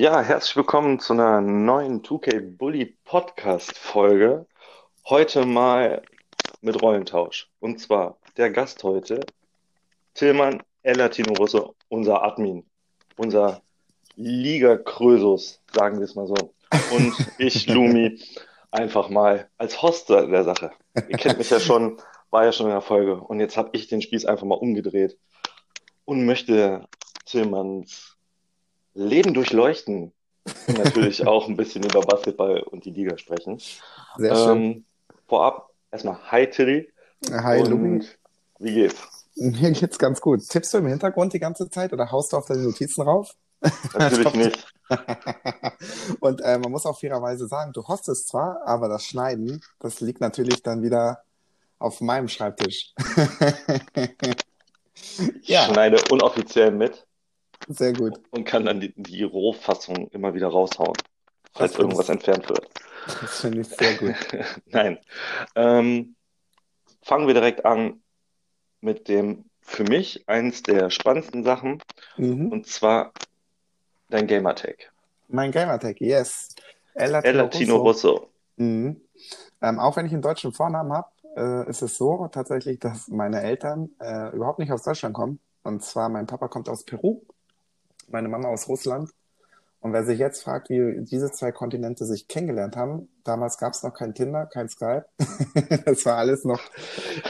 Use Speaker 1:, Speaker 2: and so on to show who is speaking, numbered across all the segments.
Speaker 1: Ja, herzlich willkommen zu einer neuen 2K Bully Podcast Folge. Heute mal mit Rollentausch. Und zwar der Gast heute, Tillmann El Latino Russo, unser Admin, unser Liga Krösus, sagen wir es mal so. Und ich, Lumi, einfach mal als Host der Sache. Ihr kennt mich ja schon, war ja schon in der Folge. Und jetzt habe ich den Spieß einfach mal umgedreht und möchte Tillmanns Leben durchleuchten und natürlich auch ein bisschen über Basketball und die Liga sprechen.
Speaker 2: Sehr schön.
Speaker 1: Ähm, vorab erstmal Hi Tilly.
Speaker 2: Hi, Lumi.
Speaker 1: Wie geht's?
Speaker 2: Mir geht's ganz gut. Tippst du im Hintergrund die ganze Zeit oder haust du auf deine Notizen rauf?
Speaker 1: Natürlich nicht.
Speaker 2: Und äh, man muss auch fairerweise sagen, du hostest zwar, aber das Schneiden, das liegt natürlich dann wieder auf meinem Schreibtisch.
Speaker 1: Ich
Speaker 2: ja,
Speaker 1: schneide unoffiziell mit
Speaker 2: sehr gut.
Speaker 1: und kann dann die, die Rohfassung immer wieder raushauen, falls irgendwas
Speaker 2: findest-
Speaker 1: entfernt wird.
Speaker 2: Das finde ich sehr gut.
Speaker 1: Nein. Ähm, fangen wir direkt an mit dem für mich eins der spannendsten Sachen
Speaker 2: Mhm.
Speaker 1: und zwar dein Gamertag.
Speaker 2: Mein Gamertag, yes. El
Speaker 1: El Latino
Speaker 2: Russo.
Speaker 1: Russo.
Speaker 2: Mhm. Ähm, auch wenn ich einen deutschen Vornamen habe, äh, ist es so tatsächlich, dass meine Eltern äh, überhaupt nicht aus Deutschland kommen. Und zwar mein Papa kommt aus Peru, meine Mama aus Russland. Und wer sich jetzt fragt, wie diese zwei Kontinente sich kennengelernt haben, damals gab es noch kein Tinder, kein Skype. Das war alles noch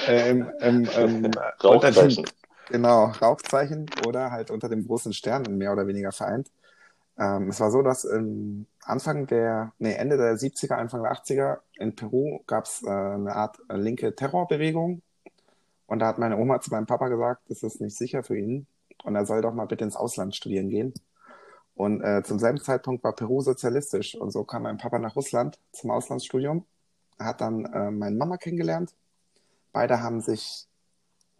Speaker 2: äh, im, im, im,
Speaker 1: Rauchzeichen.
Speaker 2: genau, Rauchzeichen oder halt unter dem großen Stern mehr oder weniger vereint. Ähm, es war so, dass ähm, Anfang der, nee, Ende der 70er, Anfang der 80er in Peru gab es äh, eine Art linke Terrorbewegung. Und da hat meine Oma zu meinem Papa gesagt, das ist nicht sicher für ihn. Und er soll doch mal bitte ins Ausland studieren gehen. Und äh, zum selben Zeitpunkt war Peru sozialistisch. Und so kam mein Papa nach Russland zum Auslandsstudium. Er hat dann äh, meine Mama kennengelernt. Beide haben sich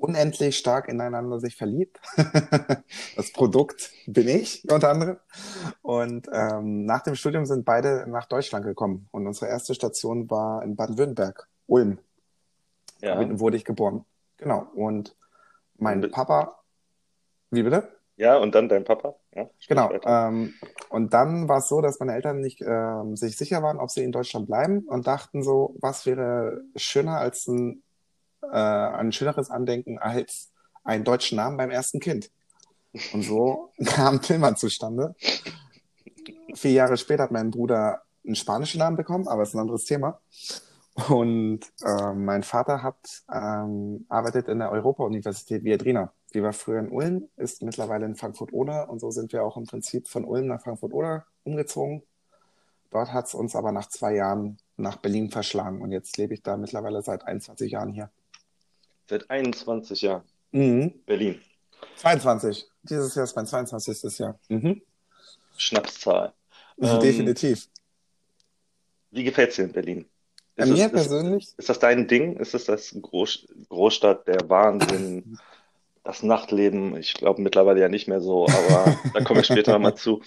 Speaker 2: unendlich stark ineinander sich verliebt. Das Produkt bin ich unter anderem. Und ähm, nach dem Studium sind beide nach Deutschland gekommen. Und unsere erste Station war in Baden-Württemberg, Ulm.
Speaker 1: Ja.
Speaker 2: Da wurde ich geboren. Genau. Und mein Papa, wie bitte?
Speaker 1: Ja, und dann dein Papa? Ja,
Speaker 2: Genau. Ähm, und dann war es so, dass meine Eltern nicht ähm, sich sicher waren, ob sie in Deutschland bleiben und dachten so, was wäre schöner als ein, äh, ein schöneres Andenken als einen deutschen Namen beim ersten Kind. Und so kam Tillmann zustande. Vier Jahre später hat mein Bruder einen spanischen Namen bekommen, aber ist ein anderes Thema. Und ähm, mein Vater hat ähm, arbeitet in der Europa-Universität Viadrina. Die war früher in Ulm, ist mittlerweile in Frankfurt-Oder und so sind wir auch im Prinzip von Ulm nach Frankfurt-Oder umgezogen. Dort hat es uns aber nach zwei Jahren nach Berlin verschlagen und jetzt lebe ich da mittlerweile seit 21 Jahren hier.
Speaker 1: Seit 21 Jahren.
Speaker 2: Mhm.
Speaker 1: Berlin.
Speaker 2: 22. Dieses Jahr ist mein 22. Jahr. Mhm.
Speaker 1: Schnapszahl. Ähm,
Speaker 2: Definitiv.
Speaker 1: Wie gefällt's dir in Berlin?
Speaker 2: Bei
Speaker 1: Ist
Speaker 2: mir
Speaker 1: ist,
Speaker 2: persönlich,
Speaker 1: ist das dein Ding? Ist es das Groß, Großstadt, der Wahnsinn, das Nachtleben? Ich glaube mittlerweile ja nicht mehr so, aber da komme ich später nochmal zu.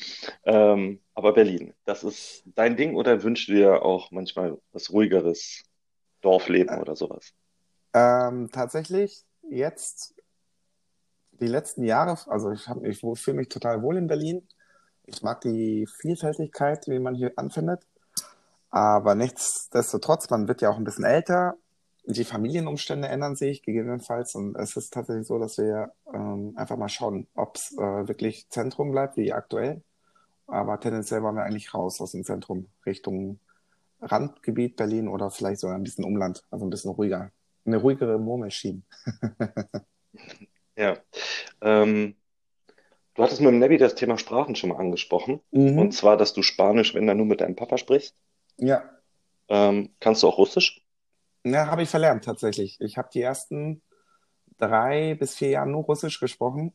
Speaker 1: Ähm, aber Berlin, das ist dein Ding oder wünschst du dir auch manchmal was ruhigeres Dorfleben oder sowas?
Speaker 2: ähm, tatsächlich jetzt die letzten Jahre, also ich, hab- ich fühle mich total wohl in Berlin. Ich mag die Vielfältigkeit, wie man hier anfindet. Aber nichtsdestotrotz, man wird ja auch ein bisschen älter. Die Familienumstände ändern sich gegebenenfalls. Und es ist tatsächlich so, dass wir ähm, einfach mal schauen, ob es äh, wirklich Zentrum bleibt, wie aktuell. Aber tendenziell wollen wir eigentlich raus aus dem Zentrum, Richtung Randgebiet Berlin oder vielleicht sogar ein bisschen Umland, also ein bisschen ruhiger. Eine ruhigere Murmelschiene.
Speaker 1: Ja. Ähm, du hattest mit dem Navi das Thema Sprachen schon mal angesprochen.
Speaker 2: Mhm.
Speaker 1: Und zwar, dass du Spanisch, wenn dann nur mit deinem Papa sprichst.
Speaker 2: Ja,
Speaker 1: Ähm, kannst du auch Russisch?
Speaker 2: ja habe ich verlernt tatsächlich. Ich habe die ersten drei bis vier Jahre nur Russisch gesprochen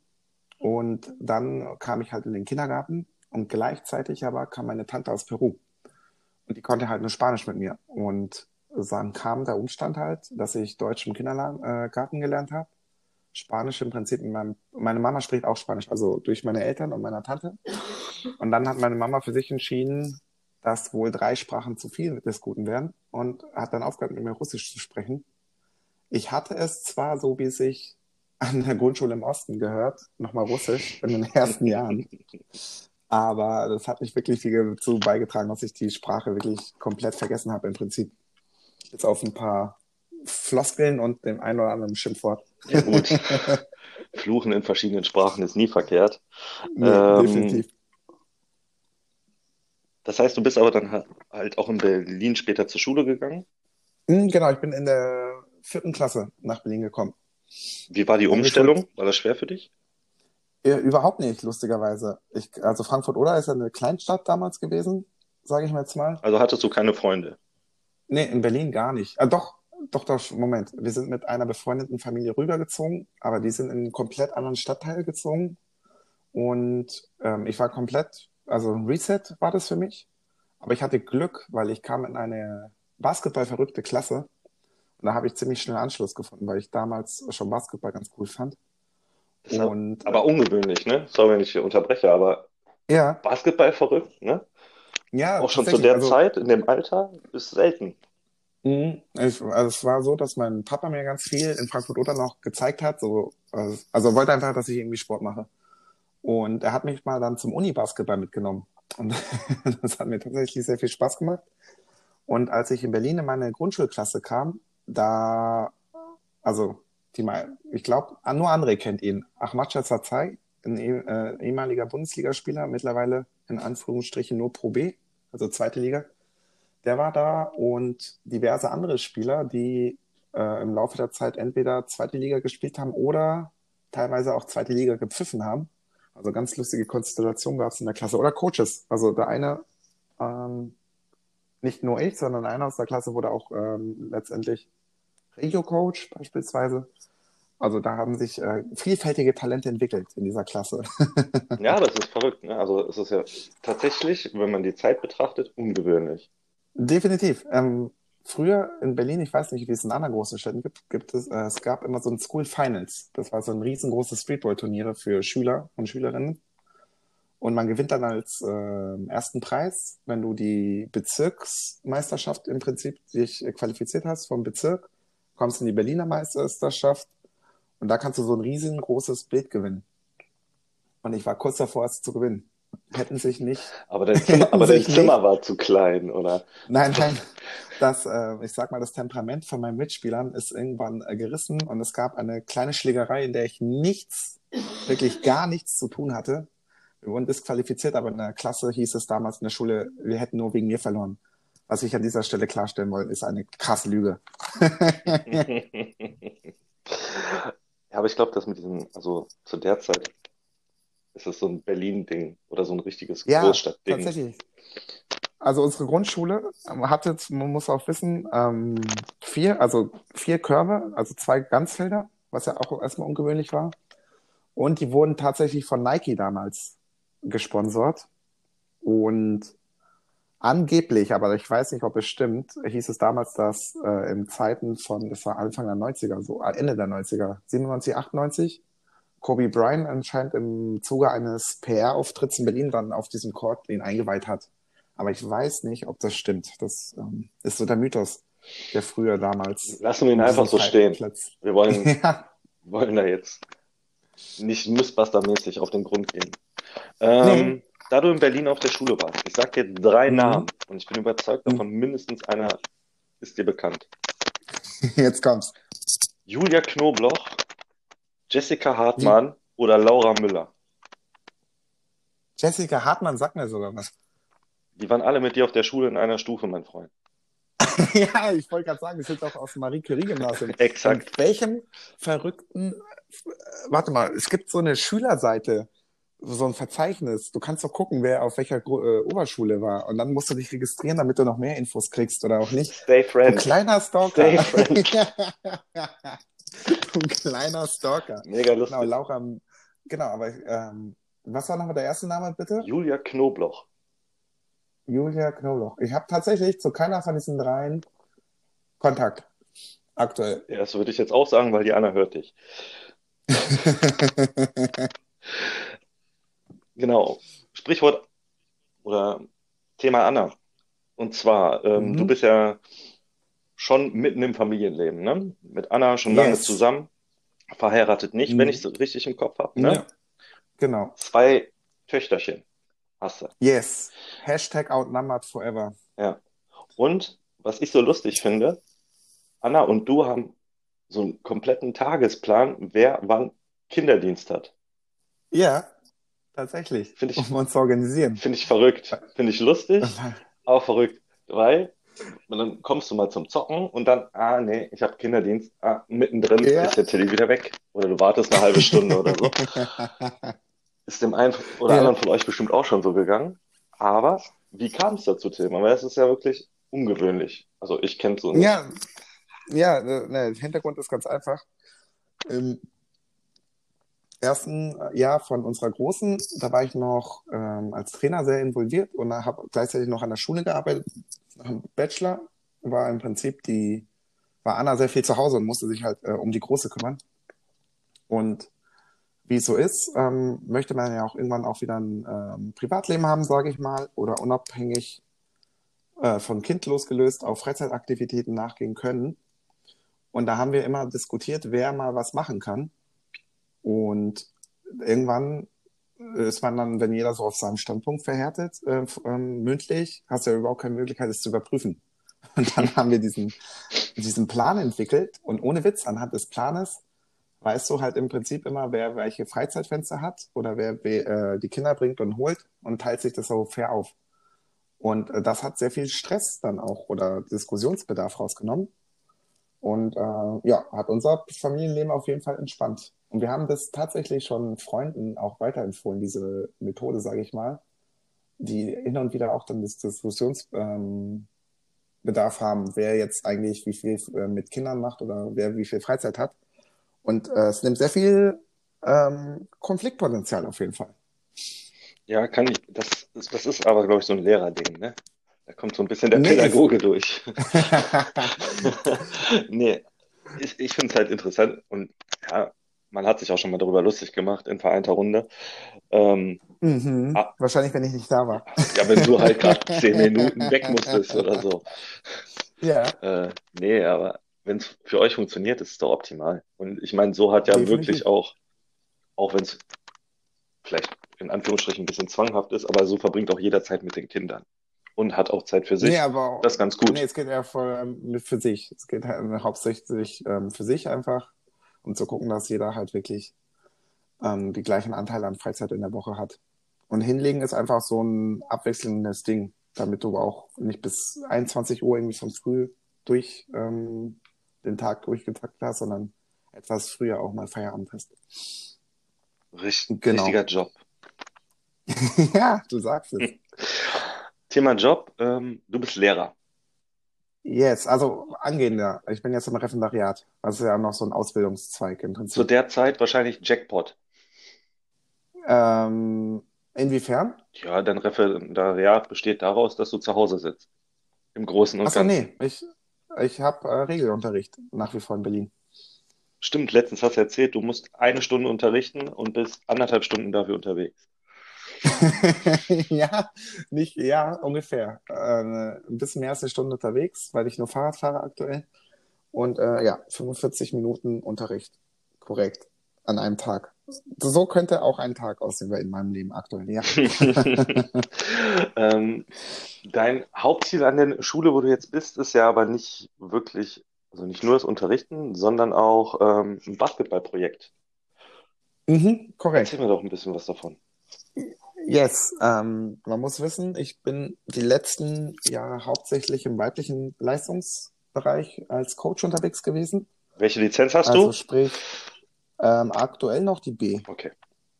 Speaker 2: Und dann kam ich halt in den Kindergarten und gleichzeitig aber kam meine Tante aus Peru. Und die konnte halt nur Spanisch mit mir. Und dann kam der Umstand halt, dass ich Deutsch im Kindergarten gelernt habe. Spanisch im Prinzip in meinem, meine Mama spricht auch Spanisch, also durch meine Eltern und meiner Tante. Und dann hat meine Mama für sich entschieden, dass wohl drei Sprachen zu viel des Guten wären und hat dann aufgehört, mit mir Russisch zu sprechen. Ich hatte es zwar so, wie es sich an der Grundschule im Osten gehört, nochmal Russisch in den ersten Jahren, aber das hat nicht wirklich viel dazu beigetragen, dass ich die Sprache wirklich komplett vergessen habe im Prinzip. Jetzt auf ein paar Floskeln und dem einen oder anderen Schimpfwort.
Speaker 1: Ja, gut. Fluchen in verschiedenen Sprachen ist nie verkehrt.
Speaker 2: Nee,
Speaker 1: Ähm,
Speaker 2: definitiv.
Speaker 1: Das heißt, du bist aber dann ha- halt auch in Berlin später zur Schule gegangen.
Speaker 2: Hm, Genau, ich bin in der vierten Klasse nach Berlin gekommen.
Speaker 1: Wie war die Umstellung? War das schwer für dich?
Speaker 2: Ja, überhaupt nicht, lustigerweise. Ich, also Frankfurt-Oder ist ja eine Kleinstadt damals gewesen, sage ich mal jetzt mal.
Speaker 1: Also hattest du keine Freunde?
Speaker 2: Nee, in Berlin gar nicht. Ah, doch, doch, doch, Moment. Wir sind mit einer befreundeten Familie rübergezogen, aber die sind in einen komplett anderen Stadtteil gezogen. Und ähm, ich war komplett, also ein Reset war das für mich. Aber ich hatte Glück, weil ich kam in eine basketballverrückte Klasse. Und da habe ich ziemlich schnell Anschluss gefunden, weil ich damals schon Basketball ganz cool fand.
Speaker 1: Das ist aber-
Speaker 2: Und
Speaker 1: aber ungewöhnlich, ne? Sorry, wenn ich hier unterbreche, aber
Speaker 2: ja,
Speaker 1: Basketball verrückt, ne?
Speaker 2: ja,
Speaker 1: Auch schon zu der
Speaker 2: Also,
Speaker 1: Zeit, in dem Alter, ist selten.
Speaker 2: Mhm. Ich, also es war so, dass mein Papa mir ganz viel in Frankfurt-Oder noch gezeigt hat. So, also also wollte einfach, dass ich irgendwie Sport mache. Und er hat mich mal dann zum Uni-Basketball mitgenommen. Und das hat mir tatsächlich sehr viel Spaß gemacht. Und als ich in Berlin in meine Grundschulklasse kam, da, also die mal, ich glaube, nur André kennt ihn. Ahmad Zarzai, ein eh- äh, ehemaliger Bundesligaspieler, mittlerweile in Anführungsstrichen nur Pro B, also zweite Liga. Der war da und diverse andere Spieler, die äh, im Laufe der Zeit entweder zweite Liga gespielt haben oder teilweise auch zweite Liga gepfiffen haben. Also ganz lustige Konstellation gab es in der Klasse. Oder Coaches. Also der eine, ähm, nicht nur ich, sondern einer aus der Klasse wurde auch ähm, letztendlich Regio-Coach beispielsweise. Also da haben sich äh, vielfältige Talente entwickelt in dieser Klasse.
Speaker 1: Ja, das ist verrückt, ne? Also es ist ja tatsächlich, wenn man die Zeit betrachtet, ungewöhnlich.
Speaker 2: Definitiv. Ähm, früher in Berlin, ich weiß nicht, wie es in anderen großen Städten gibt, gibt es, äh, es gab immer so ein School Finals. Das war so ein riesengroßes Streetball-Turniere für Schüler und Schülerinnen. Und man gewinnt dann als äh, ersten Preis, wenn du die Bezirksmeisterschaft im Prinzip dich äh, qualifiziert hast vom Bezirk, kommst in die Berliner Meisterschaft und da kannst du so ein riesengroßes Bild gewinnen. Und ich war kurz davor, es zu gewinnen. Hätten sich nicht
Speaker 1: Aber dein Zimmer, aber dein Zimmer war zu klein, oder?
Speaker 2: Nein, nein. Das, äh, ich sag mal, das Temperament von meinen Mitspielern ist irgendwann äh, gerissen und es gab eine kleine Schlägerei, in der ich nichts, wirklich gar nichts zu tun hatte. Wir wurden disqualifiziert, aber in der Klasse hieß es damals in der Schule, wir hätten nur wegen mir verloren. Was ich an dieser Stelle klarstellen wollte, ist eine krasse Lüge.
Speaker 1: Ja, aber ich glaube, dass mit diesem, also zu der Zeit ist es so ein Berlin-Ding oder so ein richtiges
Speaker 2: Ja,
Speaker 1: Großstadtding.
Speaker 2: tatsächlich. Also unsere Grundschule ähm, hatte, man muss auch wissen, ähm, vier, also vier Körbe, also zwei Ganzfelder, was ja auch erstmal ungewöhnlich war. Und die wurden tatsächlich von Nike damals gesponsert. Und angeblich, aber ich weiß nicht, ob es stimmt, hieß es damals, dass äh, in Zeiten von, das war Anfang der 90er, so äh, Ende der 90er, 97, 98, Kobe Bryant anscheinend im Zuge eines PR-Auftritts in Berlin dann auf diesen Court den eingeweiht hat. Aber ich weiß nicht, ob das stimmt. Das ähm, ist so der Mythos, der früher damals.
Speaker 1: Lassen wir ihn
Speaker 2: in
Speaker 1: einfach
Speaker 2: diesem
Speaker 1: so stehen.
Speaker 2: Zeitplatz-
Speaker 1: Wir wollen,
Speaker 2: Ja,
Speaker 1: wollen da jetzt nicht Mythbuster-mäßig auf den Grund gehen. Ähm,
Speaker 2: Nee.
Speaker 1: Da du in Berlin auf der Schule warst, ich sag dir drei
Speaker 2: Mhm.
Speaker 1: Namen und ich bin überzeugt davon, mindestens einer ist dir bekannt.
Speaker 2: jetzt kommt's.
Speaker 1: Julia Knobloch, Jessica Hartmann oder Laura Müller.
Speaker 2: Jessica Hartmann sagt mir sogar was.
Speaker 1: Die waren alle mit dir auf der Schule in einer Stufe, mein Freund.
Speaker 2: ja, ich wollte gerade sagen, wir sind doch aus dem Marie Curie-Gymnasium.
Speaker 1: Exakt.
Speaker 2: In welchem verrückten, äh, warte mal, es gibt so eine Schülerseite, so ein Verzeichnis. Du kannst doch gucken, wer auf welcher Gru äh, Oberschule war. Und dann musst du dich registrieren, damit du noch mehr Infos kriegst oder auch nicht.
Speaker 1: Stay friends.
Speaker 2: kleiner Stalker.
Speaker 1: Stay friends.
Speaker 2: du kleiner Stalker.
Speaker 1: Mega lustig.
Speaker 2: Genau, Laura, genau, aber ähm, was war nochmal der erste Name, bitte?
Speaker 1: Julia Knobloch.
Speaker 2: Julia Knoblauch. Ich habe tatsächlich zu keiner von diesen dreien Kontakt. Aktuell.
Speaker 1: Ja, das würde ich jetzt auch sagen, weil die Anna hört dich. Genau. Sprichwort oder Thema Anna. Und zwar, ähm,
Speaker 2: Mhm.
Speaker 1: du bist ja schon mitten im Familienleben, ne? Mit Anna schon lange
Speaker 2: Yes.
Speaker 1: zusammen, verheiratet nicht,
Speaker 2: Mhm.
Speaker 1: wenn ich es richtig im Kopf habe, ne?
Speaker 2: Ja. Genau.
Speaker 1: Zwei Töchterchen hast du.
Speaker 2: Yes. Hashtag outnumbered forever.
Speaker 1: Ja. Und was ich so lustig finde, Anna und du haben so einen kompletten Tagesplan, wer wann Kinderdienst hat.
Speaker 2: Ja, tatsächlich.
Speaker 1: Finde ich-
Speaker 2: um uns zu organisieren.
Speaker 1: Finde ich verrückt. Finde ich lustig, aber verrückt. Weil und dann kommst du mal zum Zocken und dann, ah nee, ich habe Kinderdienst, ah, mittendrin
Speaker 2: Ja.
Speaker 1: ist der Tilly wieder weg. Oder du wartest eine halbe Stunde oder so. Ist dem einen oder
Speaker 2: Ja.
Speaker 1: anderen von euch bestimmt auch schon so gegangen. Aber wie kam es dazu, Tilman? Weil es ist ja wirklich ungewöhnlich. Also ich kenne so nicht.
Speaker 2: Ja, ja, äh, ne, der Hintergrund ist ganz einfach. Im ersten Jahr von unserer Großen, da war ich noch ähm, als Trainer sehr involviert und habe gleichzeitig noch an der Schule gearbeitet. Nach dem Bachelor war im Prinzip die, war Anna sehr viel zu Hause und musste sich halt äh, um die Große kümmern. Und wie es so ist, ähm, möchte man ja auch irgendwann auch wieder ein ähm, Privatleben haben, sage ich mal, oder unabhängig äh, von Kind losgelöst auf Freizeitaktivitäten nachgehen können. Und da haben wir immer diskutiert, wer mal was machen kann. Und irgendwann ist man dann, wenn jeder so auf seinen Standpunkt verhärtet, äh, ähm, mündlich, hast du ja überhaupt keine Möglichkeit, es zu überprüfen. Und dann haben wir diesen, diesen Plan entwickelt und ohne Witz, anhand des Planes weißt du halt im Prinzip immer, wer welche Freizeitfenster hat oder wer we- äh, die Kinder bringt und holt und teilt sich das so fair auf. Und äh, das hat sehr viel Stress dann auch oder Diskussionsbedarf rausgenommen. Und äh, ja, hat unser Familienleben auf jeden Fall entspannt. Und wir haben das tatsächlich schon Freunden auch weiterempfohlen, diese Methode, sage ich mal, die hin und wieder auch dann das Diskussionsbedarf ähm, haben, wer jetzt eigentlich wie viel äh, mit Kindern macht oder wer wie viel Freizeit hat. Und äh, es nimmt sehr viel ähm, Konfliktpotenzial auf jeden Fall.
Speaker 1: Ja, kann ich, das ist, das ist aber, glaube ich, so ein Lehrerding, ne? Da kommt so ein bisschen der
Speaker 2: Nee,
Speaker 1: Pädagoge durch. Nee, ich, ich finde es halt interessant und ja, man hat sich auch schon mal darüber lustig gemacht in vereinter Runde. Ähm,
Speaker 2: mhm.
Speaker 1: Ah.
Speaker 2: Wahrscheinlich, wenn ich nicht da war.
Speaker 1: ja, wenn du halt gerade zehn Minuten weg musstest oder so.
Speaker 2: Ja,
Speaker 1: Äh, nee, aber wenn es für euch funktioniert, ist es doch optimal. Und ich meine, so hat ja
Speaker 2: Definitiv.
Speaker 1: wirklich auch, auch wenn es vielleicht in Anführungsstrichen ein bisschen zwanghaft ist, aber so verbringt auch jeder Zeit mit den Kindern und hat auch Zeit für sich.
Speaker 2: nee, aber
Speaker 1: Das ist ganz gut.
Speaker 2: Nee, es geht eher voll ähm, für sich. Es geht halt hauptsächlich ähm, für sich einfach, um zu gucken, dass jeder halt wirklich ähm, die gleichen Anteile an Freizeit in der Woche hat. Und hinlegen ist einfach so ein abwechselndes Ding, damit du auch nicht bis 21 Uhr irgendwie von früh durch ähm, den Tag durchgetaktet hast, sondern etwas früher auch mal Feierabend hast.
Speaker 1: Richt,
Speaker 2: Genau.
Speaker 1: Richtiger Job.
Speaker 2: ja, du sagst es.
Speaker 1: Thema Job, ähm, du bist Lehrer.
Speaker 2: Yes, also angehender. Ich bin jetzt im Referendariat. Also ja noch so ein Ausbildungszweig im
Speaker 1: Zu
Speaker 2: Prinzip.
Speaker 1: der Zeit wahrscheinlich Jackpot.
Speaker 2: Ähm, inwiefern?
Speaker 1: Ja, dein Referendariat besteht daraus, dass du zu Hause sitzt. Im Großen und
Speaker 2: Achso,
Speaker 1: Ganzen.
Speaker 2: nee, ich, ich habe äh, Regelunterricht nach wie vor in Berlin.
Speaker 1: Stimmt, letztens hast du erzählt, du musst eine Stunde unterrichten und bist anderthalb Stunden dafür unterwegs.
Speaker 2: ja, nicht, ja, ungefähr. Äh, ein bisschen mehr als eine Stunde unterwegs, weil ich nur Fahrrad fahre aktuell. Und äh, ja, 45 Minuten Unterricht. Korrekt. An einem Tag. So könnte auch ein Tag aussehen in meinem Leben aktuell, ja.
Speaker 1: Ähm, dein Hauptziel an der Schule, wo du jetzt bist, ist ja aber nicht wirklich, also nicht nur das Unterrichten, sondern auch ähm, ein Basketballprojekt.
Speaker 2: Mhm, korrekt.
Speaker 1: Erzähl mir doch ein bisschen was davon.
Speaker 2: Yes, ähm, man muss wissen, ich bin die letzten Jahre hauptsächlich im weiblichen Leistungsbereich als Coach unterwegs gewesen.
Speaker 1: Welche Lizenz hast
Speaker 2: Also
Speaker 1: du?
Speaker 2: sprich, ähm, aktuell noch die B.
Speaker 1: Okay.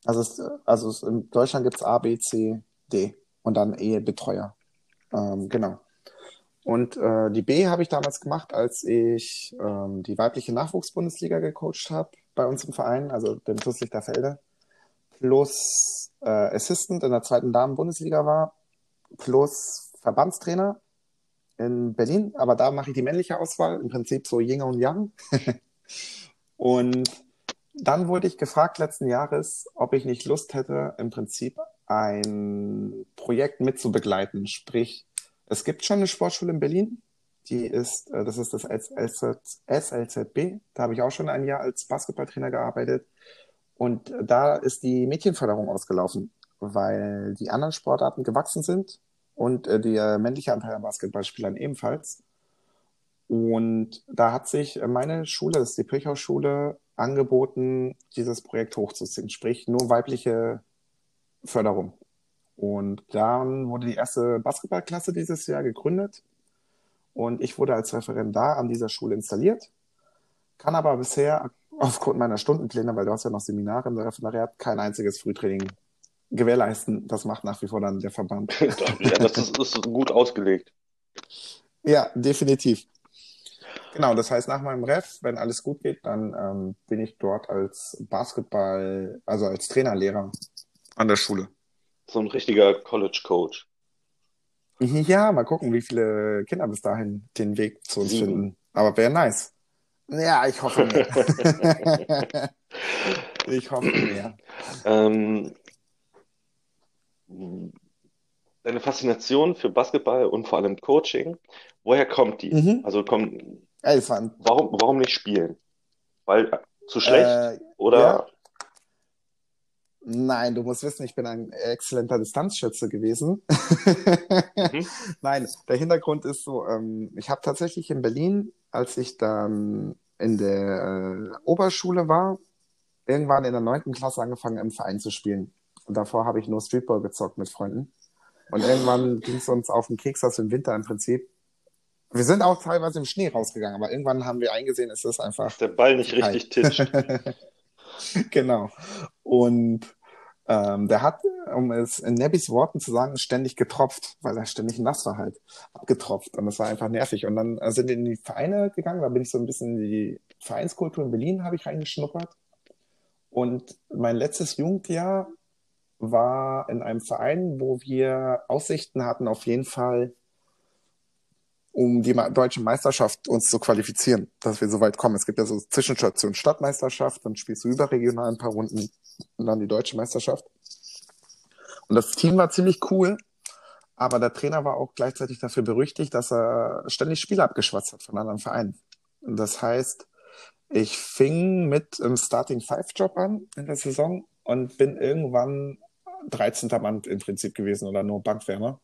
Speaker 2: Also, es, also es, in Deutschland gibt's A, B, C, D und dann Ehebetreuer. Ähm, genau. Und äh, die B habe ich damals gemacht, als ich ähm, die weibliche Nachwuchsbundesliga gecoacht habe bei uns im Verein, also dem TuS Lichterfelde. Plus äh, Assistant in der zweiten Damen-Bundesliga war, plus Verbandstrainer in Berlin. Aber da mache ich die männliche Auswahl, im Prinzip so Yin und Yang. und dann wurde ich gefragt letzten Jahres, ob ich nicht Lust hätte, im Prinzip ein Projekt mitzubegleiten. Sprich, es gibt schon eine Sportschule in Berlin, die ist, äh, das ist das SLZB. Da habe ich auch schon ein Jahr als Basketballtrainer gearbeitet. Und da ist die Mädchenförderung ausgelaufen, weil die anderen Sportarten gewachsen sind und äh, der männliche Anteil an Basketballspielern ebenfalls. Und da hat sich meine Schule, das ist die Pirchhaus-Schule, angeboten, dieses Projekt hochzuziehen, sprich nur weibliche Förderung. Und dann wurde die erste Basketballklasse dieses Jahr gegründet und ich wurde als Referendar an dieser Schule installiert, kann aber bisher aufgrund meiner Stundenpläne, weil du hast ja noch Seminare im Referendariat, kein einziges Frühtraining gewährleisten. Das macht nach wie vor dann der Verband.
Speaker 1: Ja, das ist, ist gut ausgelegt.
Speaker 2: Ja, definitiv. Genau, das heißt, nach meinem Ref, wenn alles gut geht, dann ähm, bin ich dort als Basketball, also als Trainerlehrer an der Schule.
Speaker 1: So ein richtiger College-Coach.
Speaker 2: Ja, mal gucken, wie viele Kinder bis dahin den Weg zu uns
Speaker 1: Sieben.
Speaker 2: finden. Aber wäre nice. Ja, ich hoffe mehr. ich hoffe mehr.
Speaker 1: Ähm, deine Faszination für Basketball und vor allem Coaching, woher kommt die?
Speaker 2: Mhm.
Speaker 1: Also
Speaker 2: ein,
Speaker 1: warum, warum nicht spielen? Weil äh, zu schlecht
Speaker 2: äh,
Speaker 1: oder?
Speaker 2: ja. Nein, du musst wissen, ich bin ein exzellenter Distanzschütze gewesen.
Speaker 1: Mhm.
Speaker 2: Nein, der Hintergrund ist so, ähm, ich habe tatsächlich in Berlin, als ich dann in der äh, Oberschule war, irgendwann in der neunten Klasse angefangen, im Verein zu spielen. Und davor habe ich nur Streetball gezockt mit Freunden. Und irgendwann ging es uns auf den Keks, dass im Winter im Prinzip. Wir sind auch teilweise im Schnee rausgegangen, aber irgendwann haben wir eingesehen, es ist einfach
Speaker 1: der Ball nicht richtig titscht.
Speaker 2: genau. Und ähm, der hat, um es in Nebbys Worten zu sagen, ständig getropft, weil er ständig nass war halt. Abgetropft. Und das war einfach nervig. Und dann äh, sind wir in die Vereine gegangen. Da bin ich so ein bisschen in die Vereinskultur in Berlin, habe ich reingeschnuppert. Und mein letztes Jugendjahr war in einem Verein, wo wir Aussichten hatten, auf jeden Fall um die deutsche Meisterschaft uns zu qualifizieren, dass wir so weit kommen. Es gibt ja so Zwischenstationen Stadtmeisterschaft, dann spielst du überregional ein paar Runden und dann die deutsche Meisterschaft. Und das Team war ziemlich cool, aber der Trainer war auch gleichzeitig dafür berüchtigt, dass er ständig Spieler abgeschwatzt hat von anderen Vereinen. Und das heißt, ich fing mit einem Starting Five Job an in der Saison und bin irgendwann 13. Mann im Prinzip gewesen oder nur Bankwärmer,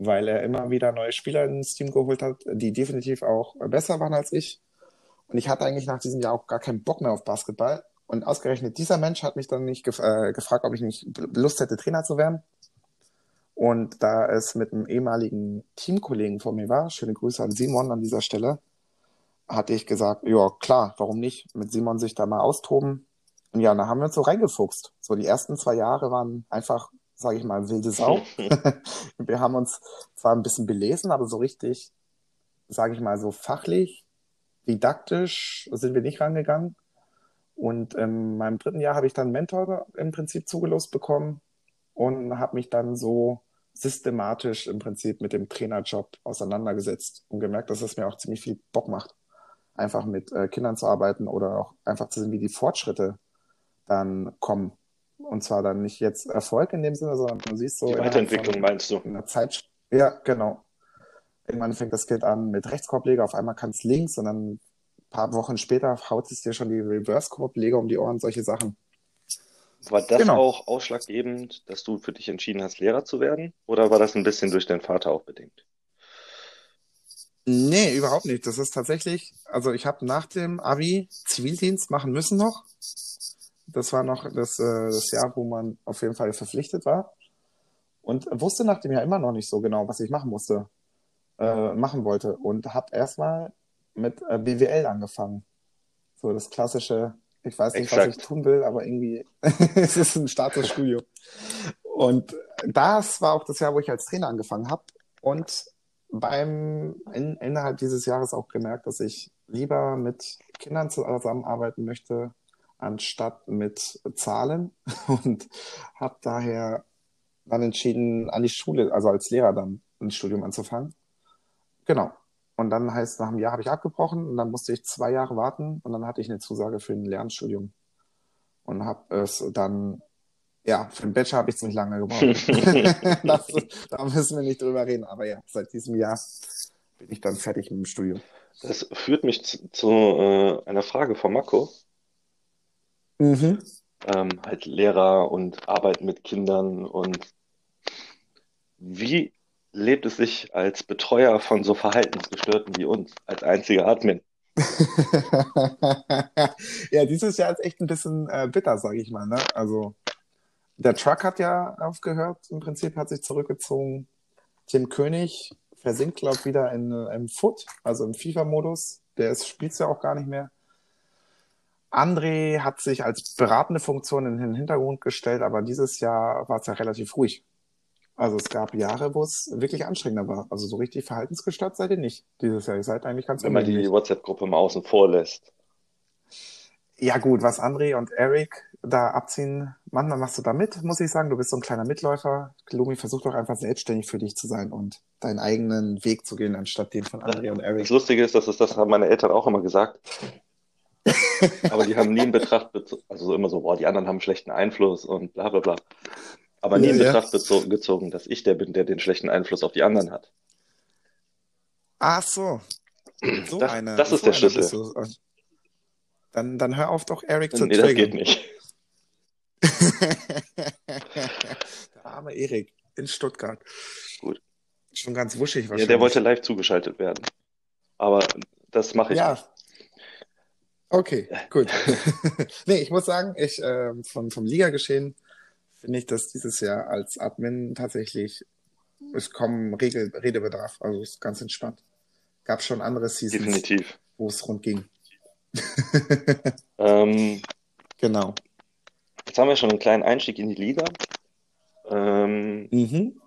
Speaker 2: weil er immer wieder neue Spieler ins Team geholt hat, die definitiv auch besser waren als ich. Und ich hatte eigentlich nach diesem Jahr auch gar keinen Bock mehr auf Basketball. Und ausgerechnet dieser Mensch hat mich dann nicht gef äh, gefragt, ob ich nicht Lust hätte, Trainer zu werden. Und da es mit einem ehemaligen Teamkollegen von mir war, schöne Grüße an Simon an dieser Stelle, hatte ich gesagt, ja klar, warum nicht, mit Simon sich da mal austoben. Und ja, da haben wir uns so reingefuchst. So die ersten zwei Jahre waren einfach, sage ich mal, wilde Sau. wir haben uns zwar ein bisschen belesen, aber so richtig, sage ich mal, so fachlich, didaktisch sind wir nicht rangegangen. Und in meinem dritten Jahr habe ich dann einen Mentor im Prinzip zugelost bekommen und habe mich dann so systematisch im Prinzip mit dem Trainerjob auseinandergesetzt und gemerkt, dass es mir auch ziemlich viel Bock macht, einfach mit äh, Kindern zu arbeiten oder auch einfach zu sehen, wie die Fortschritte dann kommen. Und zwar dann nicht jetzt Erfolg in dem Sinne, sondern du siehst so
Speaker 1: Die Weiterentwicklung meinst du?
Speaker 2: einer Zeit. Ja, genau. Irgendwann fängt das Kind an mit Rechtskorbleger, auf einmal kann es links und dann ein paar Wochen später haut es dir schon die Reverse-Korbleger um die Ohren, solche Sachen.
Speaker 1: War das
Speaker 2: Genau.
Speaker 1: auch ausschlaggebend, dass du für dich entschieden hast, Lehrer zu werden? Oder war das ein bisschen durch deinen Vater auch bedingt?
Speaker 2: Nee, überhaupt nicht. Das ist tatsächlich, also ich habe nach dem Abi Zivildienst machen müssen noch. Das war noch das, äh, das Jahr, wo man auf jeden Fall verpflichtet war. Und wusste nach dem Jahr immer noch nicht so genau, was ich machen musste, äh, machen wollte. Und habe erstmal mit äh, BWL angefangen. So das klassische, ich weiß nicht, was
Speaker 1: Exakt.
Speaker 2: ich tun will, aber irgendwie es ist ein Statusstudio. Und das war auch das Jahr, wo ich als Trainer angefangen habe. Und beim in, innerhalb dieses Jahres auch gemerkt, dass ich lieber mit Kindern zusammenarbeiten möchte, anstatt mit Zahlen und habe daher dann entschieden, an die Schule, also als Lehrer dann ein Studium anzufangen. Genau. Und dann heißt, nach einem Jahr habe ich abgebrochen und dann musste ich zwei Jahre warten und dann hatte ich eine Zusage für ein Lernstudium und habe es dann, ja, für den Bachelor habe ich ziemlich lange gebraucht. das, da müssen wir nicht drüber reden, aber ja, seit diesem Jahr bin ich dann fertig mit dem Studium.
Speaker 1: Das führt mich zu, zu äh, einer Frage von Marco.
Speaker 2: Mhm.
Speaker 1: Ähm, halt Lehrer und Arbeit mit Kindern und wie lebt es sich als Betreuer von so Verhaltensgestörten wie uns, als einziger Admin?
Speaker 2: ja, dieses Jahr ist echt ein bisschen äh, bitter, sage ich mal. Ne? Also der Truck hat ja aufgehört, im Prinzip hat sich zurückgezogen. Tim König versinkt, glaube ich, wieder in, äh, im Foot, also im FIFA-Modus. Der spielt ja auch gar nicht mehr. André hat sich als beratende Funktion in den Hintergrund gestellt, aber dieses Jahr war es ja relativ ruhig. Also es gab Jahre, wo es wirklich anstrengender war. Also so richtig verhaltensgestört seid ihr nicht dieses Jahr. Ihr seid eigentlich ganz
Speaker 1: Wenn man die. WhatsApp-Gruppe mal außen vor lässt.
Speaker 2: Ja gut, was André und Eric da abziehen, manchmal machst du da mit, muss ich sagen. Du bist so ein kleiner Mitläufer. Lumi, versuch doch einfach selbstständig für dich zu sein und deinen eigenen Weg zu gehen, anstatt den von André und
Speaker 1: Das
Speaker 2: Eric.
Speaker 1: Lustige ist, dass es, das haben meine Eltern auch immer gesagt. Aber die haben nie in Betracht bezogen, also so immer so, boah, die anderen haben schlechten Einfluss und bla bla bla. Aber nie in
Speaker 2: Ja.
Speaker 1: Betracht bezo gezogen, dass ich der bin, der den schlechten Einfluss auf die anderen hat.
Speaker 2: Ach so. So
Speaker 1: Das-
Speaker 2: eine.
Speaker 1: das ist
Speaker 2: so
Speaker 1: der Schlüssel.
Speaker 2: du. Dann, dann hör auf, doch Eric zu
Speaker 1: Nee, das geht
Speaker 2: triggern.
Speaker 1: nicht.
Speaker 2: Der arme Erik in Stuttgart.
Speaker 1: Gut.
Speaker 2: Schon ganz wuschig
Speaker 1: Ja,
Speaker 2: wahrscheinlich.
Speaker 1: der wollte live zugeschaltet werden. Aber das mache ich
Speaker 2: Ja.
Speaker 1: nicht.
Speaker 2: Okay, gut. nee, ich muss sagen, ich ähm, vom, vom Liga-Geschehen finde ich das dieses Jahr als Admin tatsächlich, es kommen Regel, Redebedarf, also es ist ganz entspannt. Gab schon andere Seasons,
Speaker 1: Definitiv.
Speaker 2: wo es rund ging.
Speaker 1: Ähm,
Speaker 2: Genau.
Speaker 1: jetzt haben wir schon einen kleinen Einstieg in die Liga. Ähm,
Speaker 2: Mhm.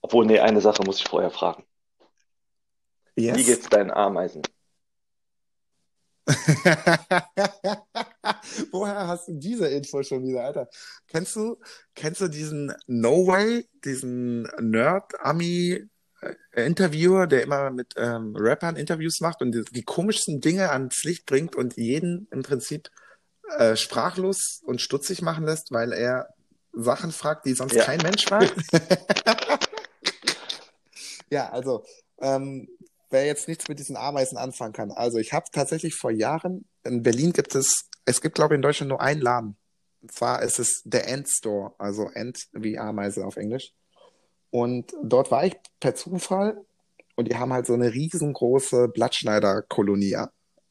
Speaker 1: obwohl, nee, eine Sache muss ich vorher fragen.
Speaker 2: Yes.
Speaker 1: Wie geht's deinen Ameisen?
Speaker 2: Woher hast du diese Info schon wieder, Alter? Kennst du, kennst du diesen No Way, diesen Nerd-Ami-Interviewer, der immer mit ähm, Rappern Interviews macht und die, die komischsten Dinge ans Licht bringt und jeden im Prinzip äh, sprachlos und stutzig machen lässt, weil er Sachen fragt, die sonst
Speaker 1: Ja.
Speaker 2: kein Mensch fragt? ja, also ähm, wer jetzt nichts mit diesen Ameisen anfangen kann. Also ich habe tatsächlich vor Jahren, in Berlin gibt es, es gibt glaube ich in Deutschland nur einen Laden. Und zwar ist es der Ant Store, also Ant wie Ameise auf Englisch. Und dort war ich per Zufall und die haben halt so eine riesengroße Blattschneiderkolonie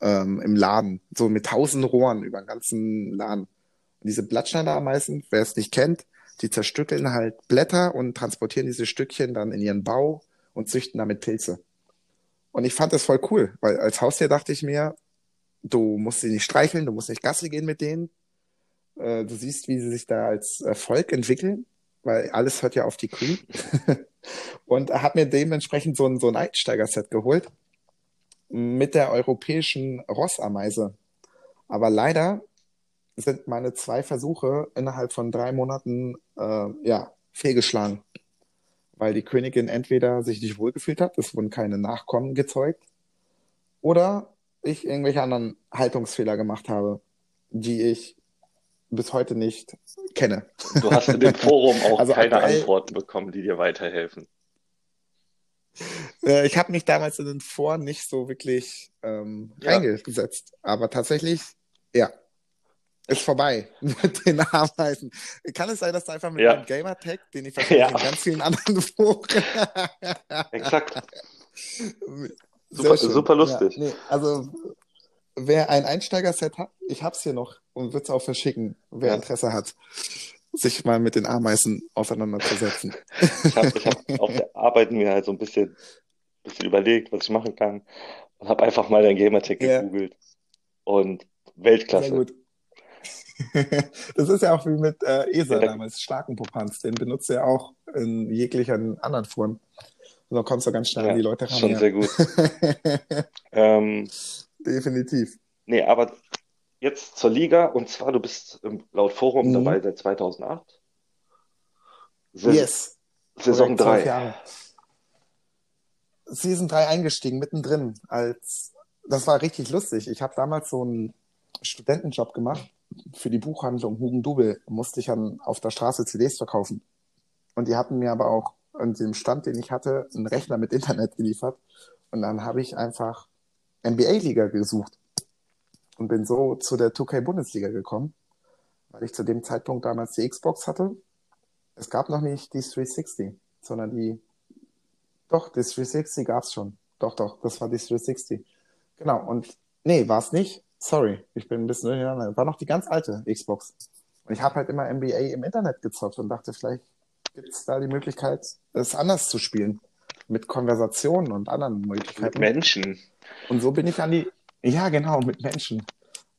Speaker 2: ähm, im Laden, so mit tausend Rohren über den ganzen Laden. Und diese Blattschneiderameisen, wer es nicht kennt, die zerstückeln halt Blätter und transportieren diese Stückchen dann in ihren Bau und züchten damit Pilze. Und ich fand das voll cool, weil als Haustier dachte ich mir, du musst sie nicht streicheln, du musst nicht Gassi gehen mit denen. Äh, du siehst, wie sie sich da als äh, Volk entwickeln, weil alles hört ja auf die Crew. und habe mir dementsprechend so ein, so ein Einsteiger-Set geholt mit der europäischen Rossameise. Aber leider sind meine zwei Versuche innerhalb von drei Monaten äh, ja, fehlgeschlagen weil die Königin entweder sich nicht wohlgefühlt hat, es wurden keine Nachkommen gezeugt, oder ich irgendwelche anderen Haltungsfehler gemacht habe, die ich bis heute nicht kenne.
Speaker 1: Du hast in dem Forum auch
Speaker 2: Also
Speaker 1: keine
Speaker 2: aktuell-
Speaker 1: Antworten bekommen, die dir weiterhelfen.
Speaker 2: Äh, ich habe mich damals in den Foren nicht so wirklich ähm,
Speaker 1: Ja.
Speaker 2: reingesetzt, aber tatsächlich, ja, ist vorbei mit den Ameisen. Kann es sein, dass du einfach mit
Speaker 1: Ja.
Speaker 2: dem Gamertag, den ich wahrscheinlich
Speaker 1: Ja.
Speaker 2: in ganz vielen anderen Foren
Speaker 1: Exakt.
Speaker 2: Sehr
Speaker 1: Super- super lustig.
Speaker 2: Ja, nee, also wer ein Einsteiger-Set hat, ich hab's hier noch und würde es auch verschicken, wer
Speaker 1: Ja.
Speaker 2: Interesse hat, sich mal mit den Ameisen auseinanderzusetzen.
Speaker 1: Ich habe hab auf der Arbeit mir halt so ein bisschen, bisschen überlegt, was ich machen kann. Und habe einfach mal dein Gamertag gegoogelt. Und
Speaker 2: Sehr
Speaker 1: Weltklasse.
Speaker 2: gut. Das ist ja auch wie mit äh, ESA
Speaker 1: Ja, da-
Speaker 2: damals, Starkenpopanz. Den benutzt er auch in jeglichen anderen Formen. Und dann kommst du ganz schnell
Speaker 1: Ja,
Speaker 2: an die Leute ran.
Speaker 1: schon
Speaker 2: ja.
Speaker 1: sehr gut. Ähm,
Speaker 2: Definitiv.
Speaker 1: nee, aber jetzt zur Liga und zwar, du bist laut Forum
Speaker 2: Mhm.
Speaker 1: dabei seit 2008. Saison,
Speaker 2: Yes.
Speaker 1: Saison
Speaker 2: Korrekt, zwölf
Speaker 1: 3.
Speaker 2: Jahre. Season 3 eingestiegen, mittendrin. Als, das war richtig lustig. Ich habe damals so einen Studentenjob gemacht für die Buchhandlung Hugendubel. Musste ich dann auf der Straße CDs verkaufen. Und die hatten mir aber auch an dem Stand, den ich hatte, einen Rechner mit Internet geliefert. Und dann habe ich einfach NBA-Liga gesucht und bin so zu der 2K-Bundesliga gekommen, weil ich zu dem Zeitpunkt damals die Xbox hatte. Es gab noch nicht die 360, sondern die, doch, die 360 gab's schon. Doch, doch, das war die 360. Genau, und nee, war's nicht. Sorry, ich bin ein bisschen durcheinander. War noch die ganz alte Xbox. Und ich habe halt immer NBA im Internet gezockt und dachte, vielleicht gibt's da die Möglichkeit, es anders zu spielen. Mit Konversationen und anderen
Speaker 1: Mit
Speaker 2: Möglichkeiten.
Speaker 1: Menschen.
Speaker 2: Und so bin ich an die, ja, genau, mit Menschen.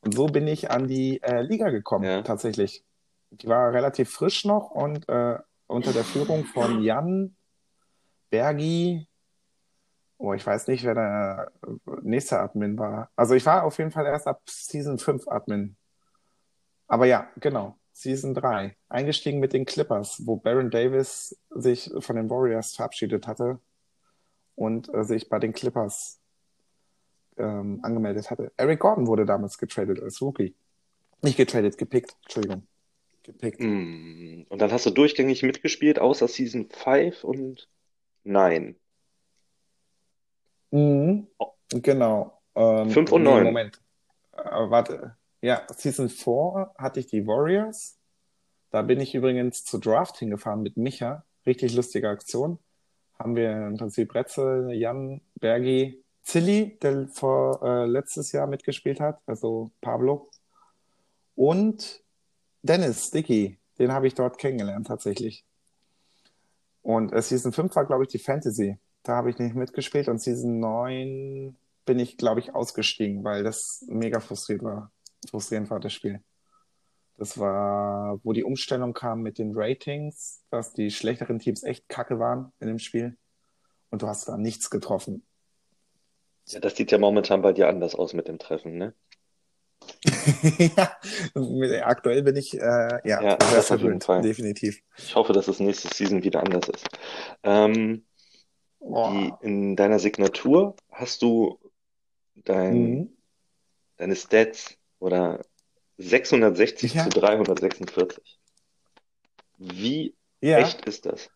Speaker 2: Und so bin ich an die äh, Liga gekommen,
Speaker 1: Ja.
Speaker 2: tatsächlich. Die war relativ frisch noch und äh, unter der Führung von Jan, Bergi, oh, ich weiß nicht, wer der nächste Admin war. Also ich war auf jeden Fall erst ab Season 5 Admin. Aber ja, genau, Season 3. Eingestiegen mit den Clippers, wo Baron Davis sich von den Warriors verabschiedet hatte und äh, sich bei den Clippers ähm, angemeldet hatte. Eric Gordon wurde damals getradet als Rookie. Nicht getradet, gepickt, Entschuldigung. Gepickt.
Speaker 1: Mm, Und dann hast du durchgängig mitgespielt, außer Season 5 und 9.
Speaker 2: Mhm. Genau. Ähm,
Speaker 1: Fünf und
Speaker 2: nee,
Speaker 1: neun.
Speaker 2: Moment. Äh, warte. Ja, Season 4 hatte ich die Warriors. Da bin ich übrigens zu Draft hingefahren mit Micha. Richtig lustige Aktion. Haben wir im Prinzip Retzel, Jan, Bergi, Zilli, der vor äh, letztes Jahr mitgespielt hat, also Pablo. Und Dennis Dickey, den habe ich dort kennengelernt tatsächlich. Und äh, Season 5 war, glaube ich, die Fantasy. Da habe ich nicht mitgespielt und Season 9 bin ich, glaube ich, ausgestiegen, weil das mega frustriert war. Frustrierend war das Spiel. Das war, wo die Umstellung kam mit den Ratings, dass die schlechteren Teams echt kacke waren in dem Spiel. Und du hast da nichts getroffen.
Speaker 1: Ja, das sieht ja momentan bei dir anders aus mit dem Treffen, ne?
Speaker 2: ja, aktuell bin ich äh, ja,
Speaker 1: Ja, das auf jeden Fall.
Speaker 2: definitiv.
Speaker 1: Ich hoffe, dass es nächste Season wieder anders ist. Ähm, die, in deiner Signatur hast du dein,
Speaker 2: Mhm.
Speaker 1: deine Stats oder 660
Speaker 2: Ja.
Speaker 1: zu 346. Wie
Speaker 2: Ja.
Speaker 1: echt ist das?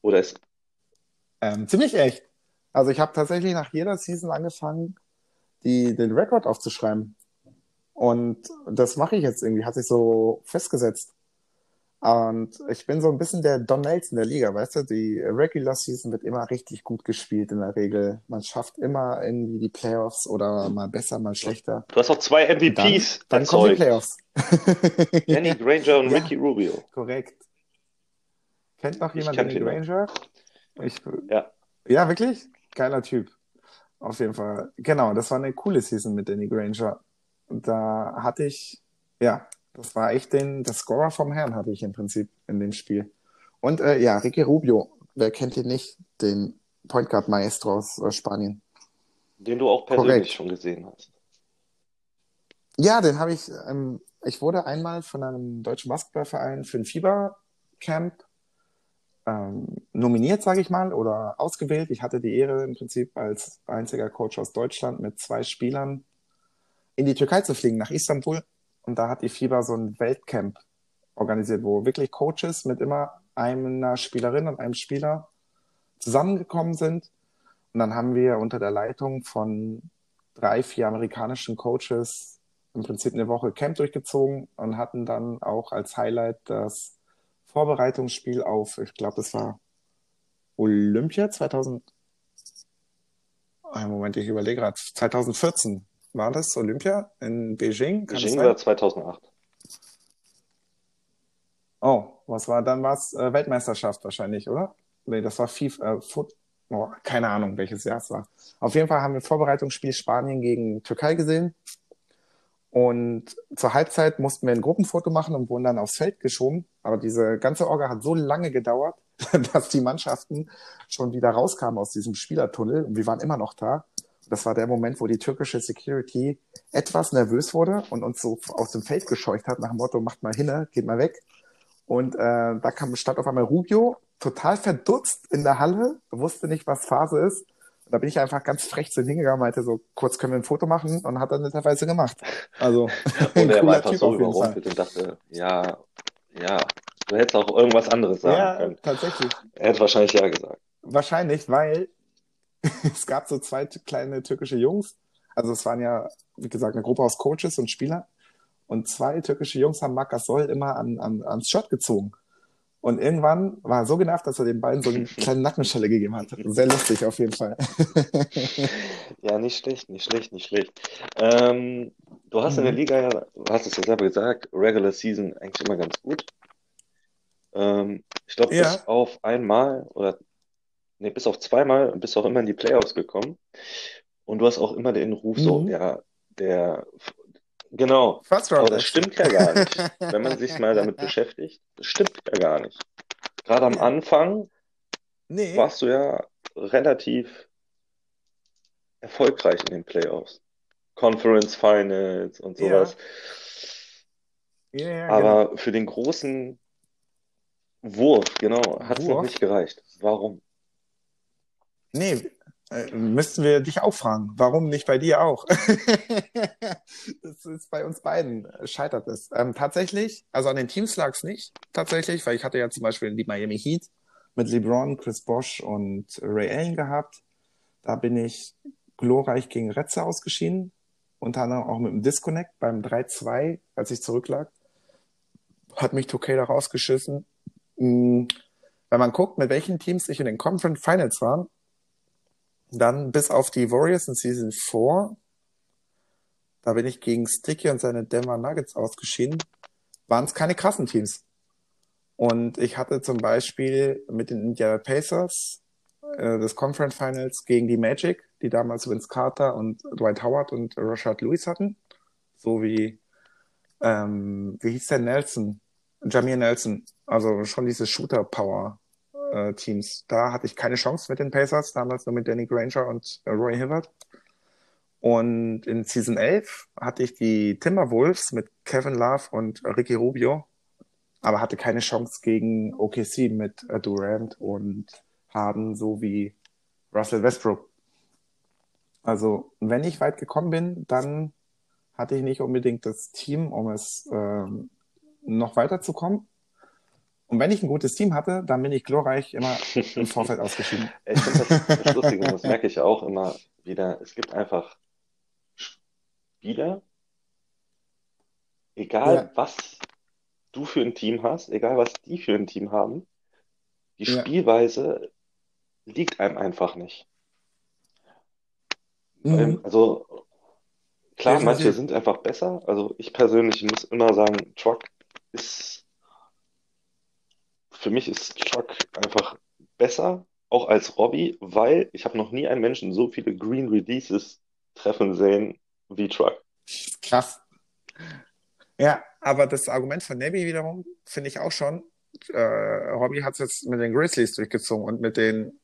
Speaker 1: Oder ist,
Speaker 2: Ähm, ziemlich echt. Also ich habe tatsächlich nach jeder Season angefangen, die, den Rekord aufzuschreiben. Und das mache ich jetzt irgendwie, hat sich so festgesetzt. Und ich bin so ein bisschen der Don Nelson der Liga, weißt du? Die Regular Season wird immer richtig gut gespielt in der Regel. Man schafft immer irgendwie die Playoffs oder mal besser, mal schlechter.
Speaker 1: du hast auch zwei
Speaker 2: Und dann,
Speaker 1: MVPs
Speaker 2: dann kommen die. Playoffs.
Speaker 1: Danny Granger und
Speaker 2: Ja.
Speaker 1: Ricky Rubio.
Speaker 2: korrekt. Kennt noch jemand Danny. Granger? Ich,
Speaker 1: Ja.
Speaker 2: Ja, wirklich? Geiler Typ. Auf jeden Fall. Genau, das war eine coole Season mit Danny Granger. Da hatte ich, ja, das war echt den, der Scorer vom Herrn hatte ich im Prinzip in dem Spiel. Und äh, ja, Ricky Rubio, wer kennt ihn nicht? Den Point Guard Maestro aus äh, Spanien.
Speaker 1: Den du auch persönlich
Speaker 2: Korrekt.
Speaker 1: schon gesehen hast.
Speaker 2: Ja, den habe ich, ähm, ich wurde einmal von einem deutschen Basketballverein für ein Fiebercamp ähm, nominiert, sage ich mal, oder ausgewählt. Ich hatte die Ehre im Prinzip als einziger Coach aus Deutschland mit zwei Spielern in die Türkei zu fliegen, nach Istanbul. Und da hat die FIBA so ein Weltcamp organisiert, wo wirklich Coaches mit immer einer Spielerin und einem Spieler zusammengekommen sind. Und dann haben wir unter der Leitung von drei, vier amerikanischen Coaches im Prinzip eine Woche Camp durchgezogen und hatten dann auch als Highlight das Vorbereitungsspiel auf, ich glaube, das war Olympia 2000. Einen Moment, ich überlege gerade. 2014 war das Olympia in Beijing? Kann
Speaker 1: Beijing war 2008.
Speaker 2: Oh, was war dann was? Äh, Weltmeisterschaft wahrscheinlich, oder? Nee, das war FIFA, äh, Foot, oh, keine Ahnung, welches Jahr es war. Auf jeden Fall haben wir Vorbereitungsspiel Spanien gegen Türkei gesehen. Und zur Halbzeit mussten wir ein Gruppenfoto machen und wurden dann aufs Feld geschoben. Aber diese ganze Orga hat so lange gedauert, dass die Mannschaften schon wieder rauskamen aus diesem Spielertunnel und wir waren immer noch da. Das war der Moment, wo die türkische Security etwas nervös wurde und uns so aus dem Feld gescheucht hat, nach dem Motto, macht mal hinne, geht mal weg. Und äh, da kam, stand auf einmal Rubio, total verdutzt in der Halle, wusste nicht, was Phase ist. Und da bin ich einfach ganz frech zu ihm hingegangen, meinte so, kurz können wir ein Foto machen und hat dann netterweise gemacht. Also,
Speaker 1: Oder er war einfach
Speaker 2: Typ
Speaker 1: so überrumpelt und dachte, ja, ja, du hättest auch irgendwas anderes sagen
Speaker 2: Ja,
Speaker 1: können.
Speaker 2: tatsächlich.
Speaker 1: Er hätte wahrscheinlich ja gesagt.
Speaker 2: Wahrscheinlich, weil es gab so zwei kleine türkische Jungs. Also es waren ja, wie gesagt, eine Gruppe aus Coaches und Spieler. Und zwei türkische Jungs haben Marc Gasol immer an, an, ans Shirt gezogen. Und irgendwann war er so genervt, dass er den beiden so eine kleine Nackenschelle gegeben hat. Sehr lustig auf jeden Fall.
Speaker 1: Ja, nicht schlecht, nicht schlecht, nicht schlecht. Ähm, du hast in der
Speaker 2: Mhm.
Speaker 1: Liga ja, du hast es ja selber gesagt, Regular Season eigentlich immer ganz gut. Ähm, ich glaube,
Speaker 2: Ja.
Speaker 1: bis auf einmal oder nee, bis auf zweimal bist du auch immer in die Playoffs gekommen. Und du hast auch immer den Ruf so,
Speaker 2: Mhm.
Speaker 1: der, genau.
Speaker 2: First
Speaker 1: Aber das stimmt ja gar nicht. Wenn man sich mal damit beschäftigt, das stimmt ja gar nicht. Gerade am
Speaker 2: Ja.
Speaker 1: Anfang
Speaker 2: Nee.
Speaker 1: warst du ja relativ erfolgreich in den Playoffs. Conference Finals und
Speaker 2: Ja.
Speaker 1: sowas.
Speaker 2: Ja, ja, genau.
Speaker 1: Aber für den großen Wurf, genau, hat es noch nicht gereicht. Warum?
Speaker 2: Nee, äh, müssten wir dich auch fragen. Warum nicht bei dir auch? das ist bei uns beiden, äh, scheitert es. Ähm, tatsächlich, also an den Teams lag es nicht, tatsächlich, weil ich hatte ja zum Beispiel die Miami Heat mit LeBron, Chris Bosh und Ray Allen gehabt. Da bin ich glorreich gegen Retze ausgeschieden. Unter anderem auch mit dem Disconnect beim 3-2, als ich zurücklag. Hat mich 2K da rausgeschissen. Mm, Wenn man guckt, mit welchen Teams ich in den Conference Finals war, dann bis auf die Warriors in Season 4, da bin ich gegen Sticky und seine Denver Nuggets ausgeschieden, waren es keine krassen Teams. Und ich hatte zum Beispiel mit den Indiana Pacers äh, das Conference Finals gegen die Magic, die damals Vince Carter und Dwight Howard und Rashad Lewis hatten, so wie ähm, wie hieß der Nelson? Jamir Nelson, also schon diese Shooter-Power-Teams. Da hatte ich keine Chance mit den Pacers, damals nur mit Danny Granger und äh, Roy Hibbert. Und in Season 11 hatte ich die Timberwolves mit Kevin Love und Ricky Rubio, aber hatte keine Chance gegen OKC mit äh, Durant und Harden sowie Russell Westbrook. Also, wenn ich weit gekommen bin, dann hatte ich nicht unbedingt das Team, um es ähm, noch weiterzukommen. Und wenn ich ein gutes Team hatte, dann bin ich glorreich immer im Vorfeld ausgeschieden.
Speaker 1: Ich finde das, das lustig und das merke ich auch immer wieder. Es gibt einfach Spieler, egal
Speaker 2: Ja.
Speaker 1: was du für ein Team hast, egal was die für ein Team haben, die
Speaker 2: Ja.
Speaker 1: Spielweise liegt einem einfach nicht.
Speaker 2: Mhm.
Speaker 1: Also klar, manche sind einfach besser. Also ich persönlich muss immer sagen, Truck ist, für mich ist Truck einfach besser, auch als Robbie, weil ich habe noch nie einen Menschen so viele Green Releases treffen sehen wie Truck.
Speaker 2: Krass. Ja, aber das Argument von Nebby wiederum finde ich auch schon. Äh, Robbie hat es jetzt mit den Grizzlies durchgezogen und mit den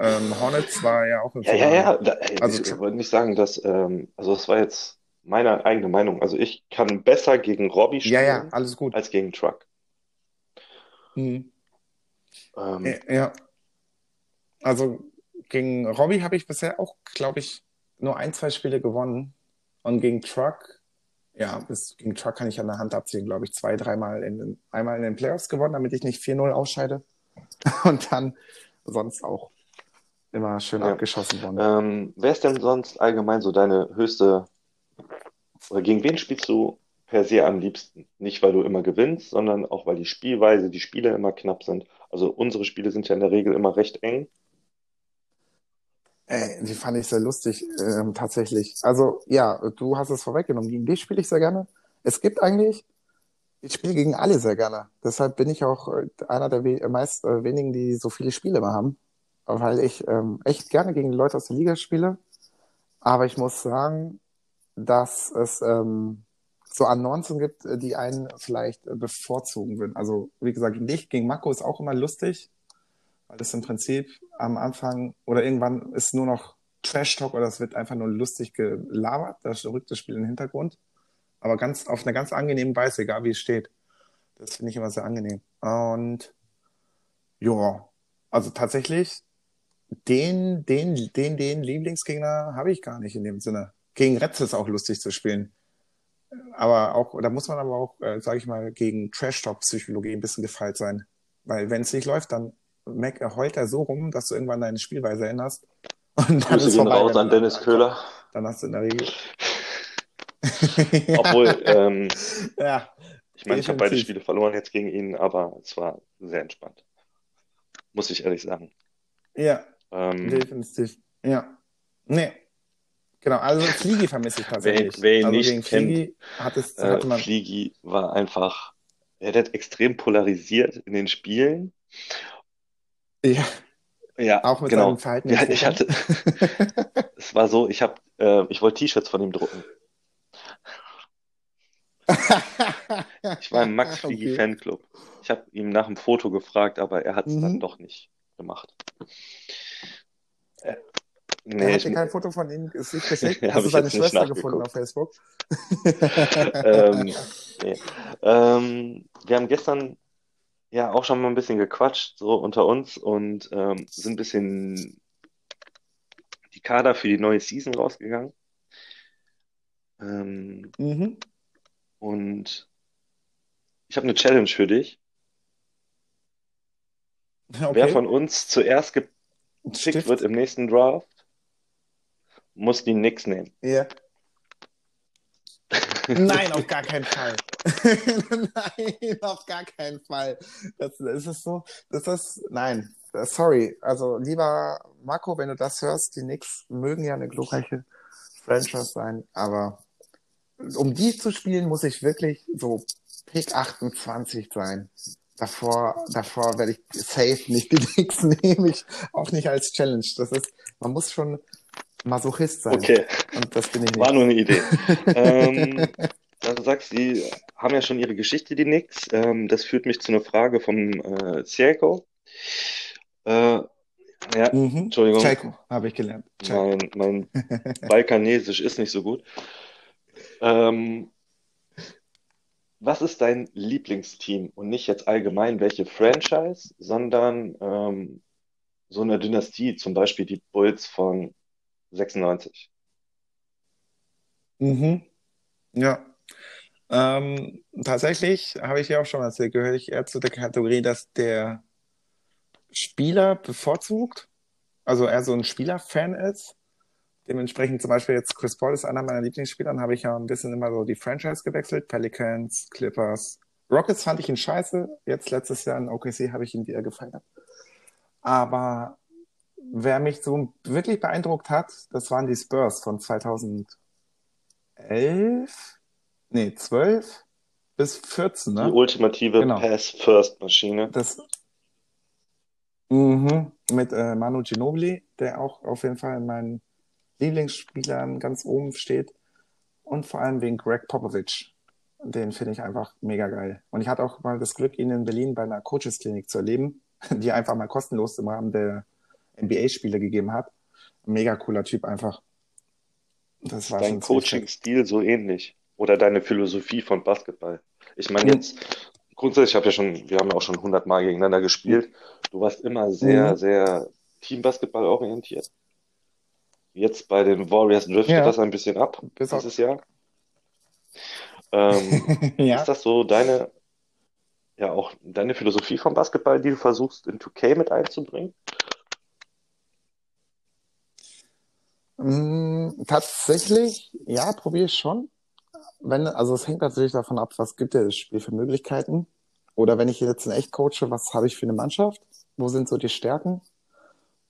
Speaker 2: ähm, Hornets war er ja auch im
Speaker 1: Ja, ja, ja. Da, ey,
Speaker 2: Also
Speaker 1: ich wollte nicht sagen, dass, ähm, also das war jetzt meine eigene Meinung. Also ich kann besser gegen Robbie
Speaker 2: Ja, ja,
Speaker 1: spielen
Speaker 2: alles gut.
Speaker 1: als gegen Truck.
Speaker 2: Mhm.
Speaker 1: Ähm,
Speaker 2: Ja, ja. Also gegen Robbie habe ich bisher auch, glaube ich, nur ein, zwei Spiele gewonnen. Und gegen Truck, ja, bis, gegen Truck kann ich an der Hand abziehen, glaube ich, zwei, dreimal in den, einmal in den Playoffs gewonnen, damit ich nicht 4-0 ausscheide. Und dann sonst auch immer schön
Speaker 1: Ja.
Speaker 2: abgeschossen worden.
Speaker 1: Ähm, wer ist denn sonst allgemein so deine höchste, oder gegen wen spielst du per se am liebsten? Nicht, weil du immer gewinnst, sondern auch, weil die Spielweise, die Spiele immer knapp sind. Also unsere Spiele sind ja in der Regel immer recht eng.
Speaker 2: Ey, die fand ich sehr lustig, ähm, tatsächlich. Also, ja, du hast es vorweggenommen. Gegen dich spiele ich sehr gerne. Es gibt eigentlich, ich spiele gegen alle sehr gerne. Deshalb bin ich auch äh, einer der we meist äh, wenigen, die so viele Spiele immer haben. Weil ich ähm, echt gerne gegen die Leute aus der Liga spiele. Aber ich muss sagen, dass es ähm, so Annoncen gibt, äh, die einen vielleicht äh, bevorzugen würden. Also, wie gesagt, dich, gegen Mako ist auch immer lustig weil es im Prinzip am Anfang oder irgendwann ist nur noch Trash-Talk oder es wird einfach nur lustig gelabert. Da rückt das Spiel in den Hintergrund. Aber ganz, auf eine ganz angenehme Weise, egal wie es steht. Das finde ich immer sehr angenehm. Und ja, also tatsächlich, den, den, den, den Lieblingsgegner habe ich gar nicht in dem Sinne. Gegen Retz ist auch lustig zu spielen. Aber auch, da muss man aber auch, äh, sage ich mal, gegen Trash-Talk-Psychologie ein bisschen gefeilt sein. Weil wenn es nicht läuft, dann meck, heult er so rum, dass du irgendwann deine Spielweise änderst. Und dann
Speaker 1: Grüße
Speaker 2: ist vorbei.
Speaker 1: raus an Dennis Köhler.
Speaker 2: Dann hast du in der Regel.
Speaker 1: Obwohl, ähm,
Speaker 2: ja,
Speaker 1: ich meine, ich habe beide. Spiele verloren jetzt gegen ihn, aber es war sehr entspannt. Muss ich ehrlich sagen.
Speaker 2: ja,
Speaker 1: Ähm,
Speaker 2: definitiv. Ja. Nee. Genau, also Fliegi vermisse ich tatsächlich.
Speaker 1: wer ihn
Speaker 2: also
Speaker 1: nicht kennt,
Speaker 2: Fliegi hat es,
Speaker 1: äh,
Speaker 2: hatte man.
Speaker 1: Fliegi war einfach, er hat extrem polarisiert in den Spielen.
Speaker 2: Ja,
Speaker 1: Ja,
Speaker 2: auch mit
Speaker 1: genau.
Speaker 2: seinem Verhalten.
Speaker 1: Ja, ich hatte, es war so, ich habe, äh, ich wollte T-Shirts von ihm drucken. Ich war im Max Fliegi
Speaker 2: Okay.
Speaker 1: Fanclub. Ich habe ihm nach dem Foto gefragt, aber er hat es dann
Speaker 2: Mhm.
Speaker 1: doch nicht gemacht. Äh,
Speaker 2: Er
Speaker 1: nee,
Speaker 2: hat
Speaker 1: ich,
Speaker 2: dir kein Foto von ihm ist nicht geschickt. Hast du seine Schwester gefunden auf Facebook?
Speaker 1: ähm, nee. ähm, wir haben gestern ja auch schon mal ein bisschen gequatscht, so unter uns und ähm, sind ein bisschen die Kader für die neue Season rausgegangen. Ähm,
Speaker 2: Mhm.
Speaker 1: und ich habe eine Challenge für dich. Wer
Speaker 2: Okay.
Speaker 1: von uns zuerst gepickt
Speaker 2: Stift.
Speaker 1: wird im nächsten Draft, muss die Knicks nehmen.
Speaker 2: Ja. Nein, auf gar keinen Fall. nein, auf gar keinen Fall. Das, das ist so, das ist, nein, sorry. Also, lieber Marco, wenn du das hörst, die Knicks mögen ja eine glorreiche Franchise sein, aber um die zu spielen, muss ich wirklich so Pick 28 sein. Davor, davor werde ich safe nicht die Knicks nehmen, ich auch nicht als Challenge. Das ist, man muss schon Masochist sein.
Speaker 1: Okay,
Speaker 2: Und das bin ich
Speaker 1: war
Speaker 2: nicht.
Speaker 1: nur eine Idee. ähm, ja, du sagst, die haben ja schon ihre Geschichte, die Knicks. Ähm, das führt mich zu einer Frage vom äh, Cielko. Äh, ja,
Speaker 2: Mhm.
Speaker 1: Entschuldigung.
Speaker 2: Chaiko, habe ich gelernt.
Speaker 1: Mein, mein Balkanesisch ist nicht so gut. Ähm, was ist dein Lieblingsteam? Und nicht jetzt allgemein welche Franchise, sondern ähm, so eine Dynastie, zum Beispiel die Bulls von 96.
Speaker 2: Mhm. Ja. Ähm, tatsächlich habe ich ja auch schon erzählt, gehöre ich eher zu der Kategorie, dass der Spieler bevorzugt, also er so ein Spielerfan ist. Dementsprechend zum Beispiel jetzt Chris Paul ist einer meiner Lieblingsspieler, dann habe ich ja ein bisschen immer so die Franchise gewechselt, Pelicans, Clippers. Rockets fand ich ihn scheiße, jetzt letztes Jahr in OKC habe ich ihn wieder gefeiert. Aber wer mich so wirklich beeindruckt hat, das waren die Spurs von 2011, nee, 12 bis 14,
Speaker 1: Die
Speaker 2: ne?
Speaker 1: ultimative
Speaker 2: Genau.
Speaker 1: Pass-First-Maschine.
Speaker 2: Das mhm, mit äh, Manu Ginobili, der auch auf jeden Fall in meinen Lieblingsspielern ganz oben steht. Und vor allem wegen Greg Popovich. Den finde ich einfach mega geil. Und ich hatte auch mal das Glück, ihn in Berlin bei einer Coaches-Klinik zu erleben, die einfach mal kostenlos im Rahmen der NBA-Spiele gegeben hat. Mega cooler Typ einfach. Das war
Speaker 1: Dein. Coaching-Stil so ähnlich? Oder deine Philosophie von Basketball? Ich meine jetzt, grundsätzlich, ich habe ja schon, wir haben ja auch schon 100 Mal gegeneinander gespielt. Du warst immer sehr,
Speaker 2: Mhm.
Speaker 1: sehr Teambasketball orientiert. Jetzt bei den Warriors driftet
Speaker 2: Ja.
Speaker 1: das ein bisschen ab
Speaker 2: Bis
Speaker 1: dieses Jahr. Ähm,
Speaker 2: ja.
Speaker 1: ist das so deine, ja auch deine Philosophie vom Basketball, die du versuchst in 2K mit einzubringen?
Speaker 2: Mm, Tatsächlich, ja, probiere ich schon. Wenn, also es hängt natürlich davon ab, was gibt dir das Spiel für Möglichkeiten. Oder wenn ich jetzt in echt coache, was habe ich für eine Mannschaft? Wo sind so die Stärken?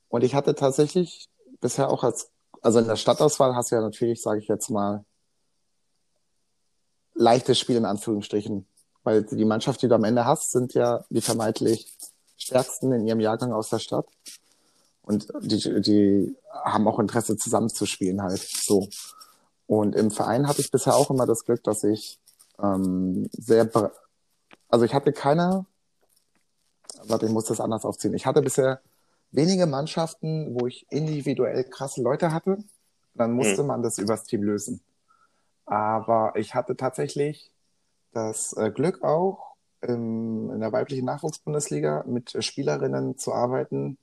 Speaker 2: Und ich hatte tatsächlich bisher auch als, also in der Stadtauswahl hast du ja natürlich, sage ich jetzt mal, leichtes Spiel in Anführungsstrichen. Weil die Mannschaft, die du am Ende hast, sind ja die vermeintlich stärksten in ihrem Jahrgang aus der Stadt. Und die, die haben auch Interesse zusammenzuspielen halt. So. Und im Verein hatte ich bisher auch immer das Glück, dass ich ähm, sehr, also ich hatte keine, warte, ich muss das anders aufziehen. Ich hatte bisher wenige Mannschaften, wo ich individuell krasse Leute hatte. Dann musste
Speaker 1: Hm.
Speaker 2: man das übers Team lösen. Aber ich hatte tatsächlich das äh, Glück auch, in der weiblichen Nachwuchsbundesliga mit Spielerinnen zu arbeiten,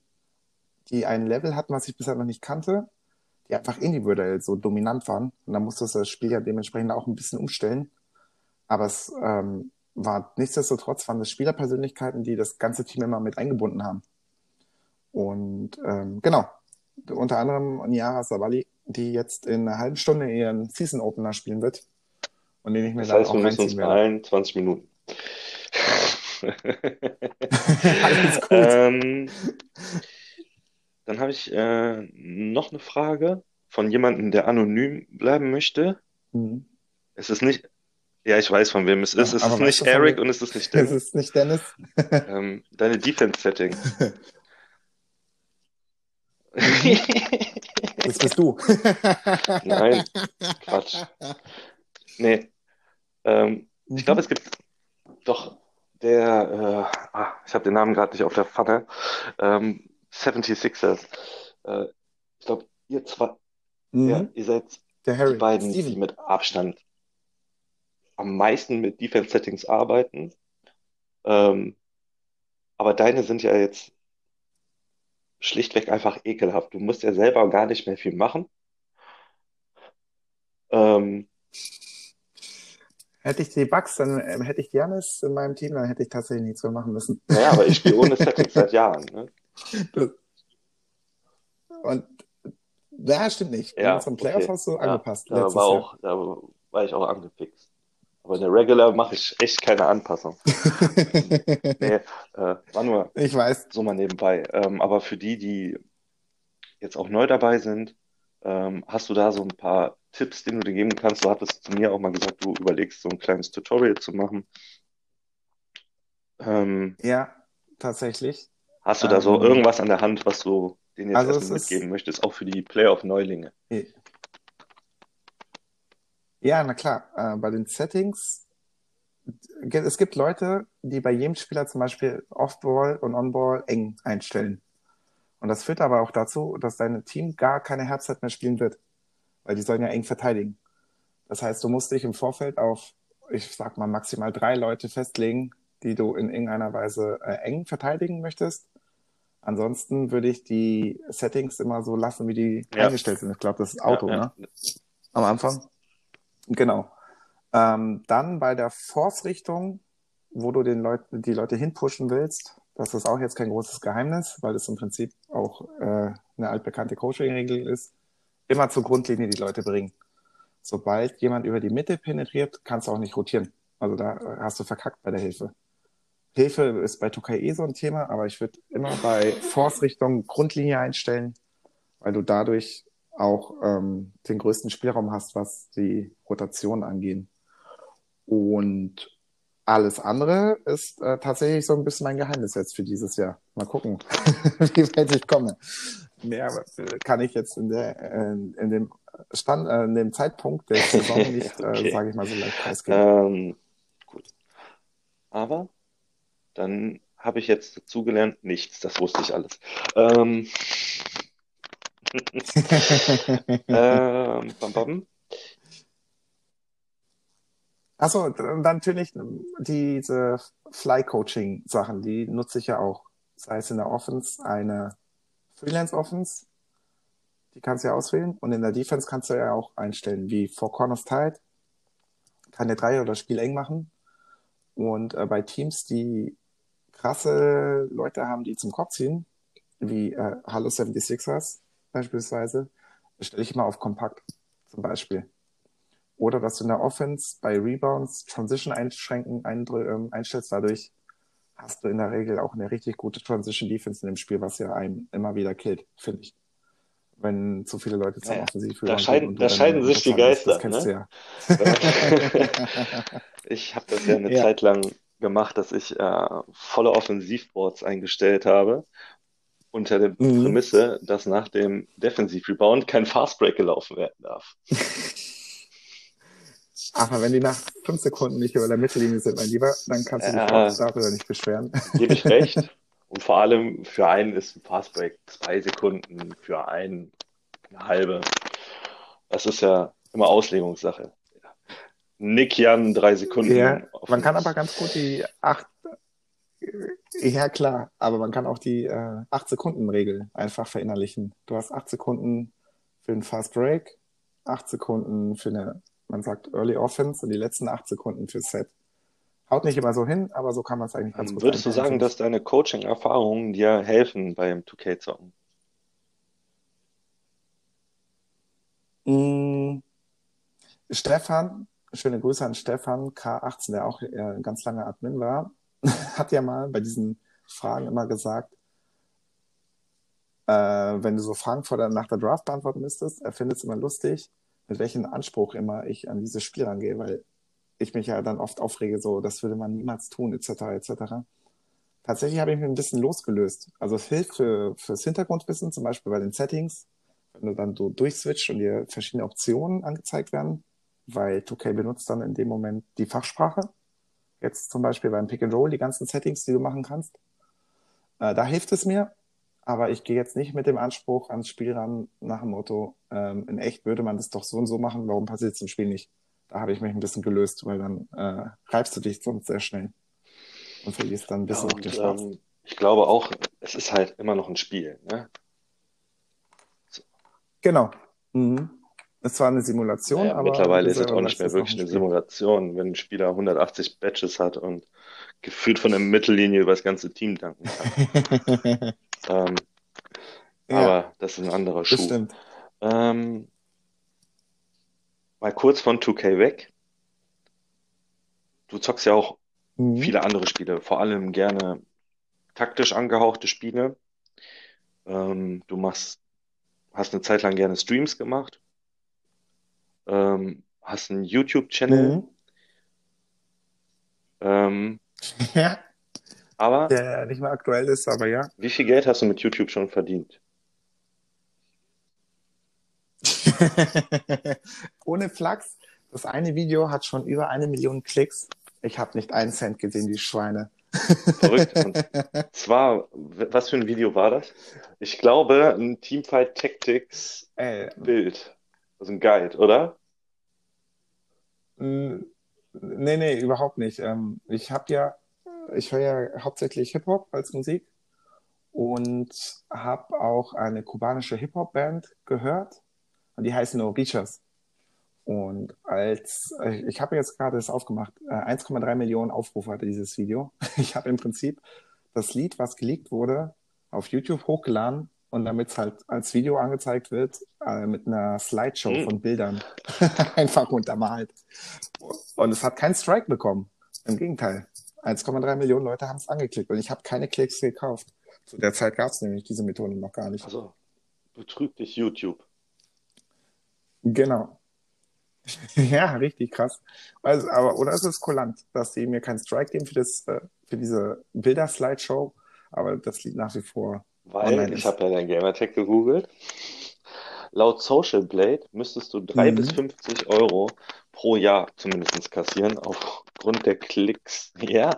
Speaker 2: die ein Level hatten, was ich bisher noch nicht kannte, die einfach individuell so dominant waren. Und dann musste das Spiel ja dementsprechend auch ein bisschen umstellen. Aber es ähm, war nichtsdestotrotz waren es Spielerpersönlichkeiten, die das ganze Team immer mit eingebunden haben. Und ähm, genau, unter anderem Niara Savali, die jetzt in einer halben Stunde ihren Season Opener spielen wird und den ich mir
Speaker 1: Das
Speaker 2: dann
Speaker 1: heißt,
Speaker 2: auch
Speaker 1: wir müssen uns beeilen, 20 Minuten.
Speaker 2: Alles gut.
Speaker 1: Ähm, dann habe ich äh, noch eine Frage von jemandem, der anonym bleiben möchte.
Speaker 2: Mhm.
Speaker 1: Es ist nicht, ja, ich weiß von wem es ist.
Speaker 2: Ja,
Speaker 1: Es ist nicht Eric und es ist nicht
Speaker 2: Es
Speaker 1: Dennis.
Speaker 2: ist nicht Dennis.
Speaker 1: Ähm, deine Defense-Setting.
Speaker 2: Das bist du.
Speaker 1: Nein, Quatsch. Nee. Ähm, ich glaube, es gibt doch der, äh, ah, ich habe den Namen gerade nicht auf der Pfanne, ähm, 76ers. Äh, ich glaube, ihr zwei,
Speaker 2: Mhm.
Speaker 1: ja, ihr seid
Speaker 2: Der
Speaker 1: die
Speaker 2: Harry.
Speaker 1: beiden, die
Speaker 2: Steven.
Speaker 1: mit Abstand am meisten mit Defense-Settings arbeiten. Ähm, aber deine sind ja jetzt schlichtweg einfach ekelhaft. Du musst ja selber gar nicht mehr viel machen. Ähm,
Speaker 2: Hätte ich die Bugs, dann ähm, hätte ich Giannis in meinem Team, dann hätte ich tatsächlich nichts mehr machen müssen.
Speaker 1: naja, aber ich spiele ohne Settings seit Jahren. Ne?
Speaker 2: Das- Und ja, stimmt nicht.
Speaker 1: Ja,
Speaker 2: unseren Playoffs
Speaker 1: okay.
Speaker 2: hast du
Speaker 1: Ja,
Speaker 2: angepasst.
Speaker 1: da war auch, da war ich auch angefixt. Aber in der Regular mache ich echt keine Anpassung. Nee, äh, war nur
Speaker 2: ich weiß.
Speaker 1: so mal nebenbei. Ähm, aber für die, die jetzt auch neu dabei sind, ähm, hast du da so ein paar Tipps, die du dir geben kannst? Du hattest zu mir auch mal gesagt, du überlegst, so ein kleines Tutorial zu machen. Ähm,
Speaker 2: Ja, tatsächlich.
Speaker 1: Hast du da so
Speaker 2: Ähm,
Speaker 1: irgendwas an der Hand, was du denen jetzt
Speaker 2: also
Speaker 1: erstmal
Speaker 2: es ist-
Speaker 1: mitgeben möchtest, auch für die Playoff-Neulinge?
Speaker 2: Ja, na klar. Äh, bei den Settings, es gibt Leute, die bei jedem Spieler zum Beispiel Off-Ball und On-Ball eng einstellen. Und das führt aber auch dazu, dass dein Team gar keine Halbzeit mehr spielen wird. Weil die sollen ja eng verteidigen. Das heißt, du musst dich im Vorfeld auf, ich sag mal, maximal drei Leute festlegen, die du in irgendeiner Weise äh, eng verteidigen möchtest. Ansonsten würde ich die Settings immer so lassen, wie die
Speaker 1: Ja.
Speaker 2: eingestellt sind. Ich glaube, das ist Auto,
Speaker 1: Ja, ja.
Speaker 2: ne? Am Anfang. Genau. Ähm, dann bei der Force-Richtung, wo du den Leuten, die Leute hinpushen willst, das ist auch jetzt kein großes Geheimnis, weil das im Prinzip auch äh, eine altbekannte Coaching-Regel ist, immer zur Grundlinie die Leute bringen. Sobald jemand über die Mitte penetriert, kannst du auch nicht rotieren. Also da äh, hast du verkackt bei der Hilfe. Hilfe ist bei 2K eh so ein Thema, aber ich würde immer bei Force-Richtung Grundlinie einstellen, weil du dadurch auch ähm, den größten Spielraum hast, was die Rotation angeht. Und alles andere ist äh, tatsächlich so ein bisschen mein Geheimnis jetzt für dieses Jahr. Mal gucken, wie weit ich komme. Mehr kann ich jetzt in, der, äh, in dem Stand, äh, in dem Zeitpunkt der Saison nicht,
Speaker 1: Okay.
Speaker 2: äh, sage ich mal so leicht preisgeben.
Speaker 1: Ähm, gut. Aber dann habe ich jetzt dazugelernt, nichts, das wusste ich alles. Ähm, ähm, bam, bam.
Speaker 2: Achso, natürlich diese Fly-Coaching-Sachen, die nutze ich ja auch. Sei es in der Offense eine Freelance-Offense, die kannst du ja auswählen. Und in der Defense kannst du ja auch einstellen, wie Four Corners Tight, keine Drei oder Spiel eng machen. Und äh, bei Teams, die krasse Leute haben, die zum Kopf ziehen, wie äh, Halo 76ers beispielsweise, stelle ich immer auf Kompakt zum Beispiel. Oder dass du in der Offense bei Rebounds Transition einschränken ähm, einstellst. Dadurch hast du in der Regel auch eine richtig gute Transition Defense in dem Spiel, was ja einen immer wieder killt, finde ich. Wenn zu viele Leute zum
Speaker 1: Ja,
Speaker 2: Offensiv
Speaker 1: da scheiden- da scheiden sich die
Speaker 2: Das
Speaker 1: Geister,
Speaker 2: kennst
Speaker 1: ne?
Speaker 2: du ja.
Speaker 1: Ich habe das ja eine
Speaker 2: Ja.
Speaker 1: Zeit lang gemacht, dass ich äh, volle Offensivboards eingestellt habe, unter der
Speaker 2: Mhm.
Speaker 1: Prämisse, dass nach dem Defensiv-Rebound kein Fastbreak gelaufen werden darf.
Speaker 2: Aber wenn die nach fünf Sekunden nicht über der Mittellinie sind, mein Lieber, dann kannst du dich
Speaker 1: Ja.
Speaker 2: auch darüber nicht beschweren.
Speaker 1: Gebe ich recht. Und vor allem für einen ist ein Fastbreak zwei Sekunden, für einen eine halbe. Das ist ja immer Auslegungssache. Nick Jan drei Sekunden.
Speaker 2: Ja, man kann aber ganz gut die acht, ja klar, aber man kann auch die äh, 8-Sekunden-Regel einfach verinnerlichen. Du hast acht Sekunden für einen Fast Break, acht Sekunden für eine, man sagt Early Offense und die letzten acht Sekunden für Set. Haut nicht immer so hin, aber so kann man es eigentlich ganz gut
Speaker 1: Würdest du sagen, dass deine Coaching-Erfahrungen dir helfen beim 2K-Zocken?
Speaker 2: ich. Mm, Stefan, schöne Grüße an Stefan K18, der auch äh, ganz lange Admin war, hat ja mal bei diesen Fragen immer gesagt, äh, wenn du so Fragen vor der, nach der Draft beantworten müsstest, er findet es immer lustig, mit welchem Anspruch immer ich an dieses Spiel rangehe, weil ich mich ja dann oft aufrege, so, das würde man niemals tun, etc., etc. Tatsächlich habe ich mich ein bisschen losgelöst. Also es hilft für, fürs Hintergrundwissen, zum Beispiel bei den Settings, wenn du dann so durchswitcht und dir verschiedene Optionen angezeigt werden, weil 2K benutzt dann in dem Moment die Fachsprache. Jetzt zum Beispiel beim Pick and Roll, die ganzen Settings, die du machen kannst. Äh, da hilft es mir, aber ich gehe jetzt nicht mit dem Anspruch ans Spiel ran, nach dem Motto, ähm, in echt würde man das doch so und so machen, warum passiert es im Spiel nicht? Da habe ich mich ein bisschen gelöst, weil dann äh, reibst du dich sonst sehr schnell und verlierst dann ein
Speaker 1: Ja,
Speaker 2: bisschen
Speaker 1: und
Speaker 2: den Spaß.
Speaker 1: ähm, ich glaube auch, es ist halt immer noch ein Spiel. Ne?
Speaker 2: Genau. Mhm. Es war eine Simulation,
Speaker 1: Naja,
Speaker 2: aber
Speaker 1: mittlerweile ist es auch nicht mehr wirklich
Speaker 2: ein
Speaker 1: eine. Simulation, wenn ein Spieler 180 Badges hat und gefühlt von der Mittellinie über das ganze Team danken kann. Ähm,
Speaker 2: Ja,
Speaker 1: aber das ist ein anderer Schuh.
Speaker 2: stimmt.
Speaker 1: Ähm, mal kurz von 2K weg. Du zockst ja auch
Speaker 2: Mhm.
Speaker 1: viele andere Spiele, vor allem gerne taktisch angehauchte Spiele. Ähm, du machst, hast eine Zeit lang gerne Streams gemacht, ähm, hast einen YouTube-Channel,
Speaker 2: Mhm.
Speaker 1: ähm,
Speaker 2: Ja,
Speaker 1: aber
Speaker 2: der nicht mehr aktuell ist, aber ja.
Speaker 1: wie viel Geld hast du mit YouTube schon verdient?
Speaker 2: Ohne Flachs, das eine Video hat schon über eine Million Klicks. Ich habe nicht einen Cent gesehen, die Schweine.
Speaker 1: Verrückt. Und zwar, was für ein Video war das? Ich glaube, ein Teamfight Tactics
Speaker 2: Äh,
Speaker 1: Bild. Also ein Guide, oder?
Speaker 2: Mh, nee, nee, überhaupt nicht. Ähm, ich habe ja, ich höre ja hauptsächlich Hip-Hop als Musik und habe auch eine kubanische Hip-Hop-Band gehört und die heißen Orichas. Und als, äh, ich habe jetzt gerade das aufgemacht, äh, 1,3 Millionen Aufrufe hatte dieses Video. Ich habe im Prinzip das Lied, was geleakt wurde, auf YouTube hochgeladen und damit es halt als Video angezeigt wird, äh, mit einer Slideshow
Speaker 1: Hm.
Speaker 2: von Bildern einfach untermalt. Und es hat keinen Strike bekommen. Im Gegenteil. 1,3 Millionen Leute haben es angeklickt und ich habe keine Klicks gekauft. Zu der Zeit gab es nämlich diese Methode noch gar nicht.
Speaker 1: Also, betrügt dich YouTube.
Speaker 2: Genau. Ja, richtig krass. Also, aber, oder ist es kulant, dass die mir keinen Strike geben für das, äh, für diese Bilder-Slideshow, aber das Lied nach wie vor
Speaker 1: Weil
Speaker 2: online
Speaker 1: ich habe ja dein Gamertag gegoogelt. Laut Social Blade müsstest du drei
Speaker 2: Mhm.
Speaker 1: bis 50 Euro pro Jahr zumindest kassieren aufgrund der Klicks. Ja,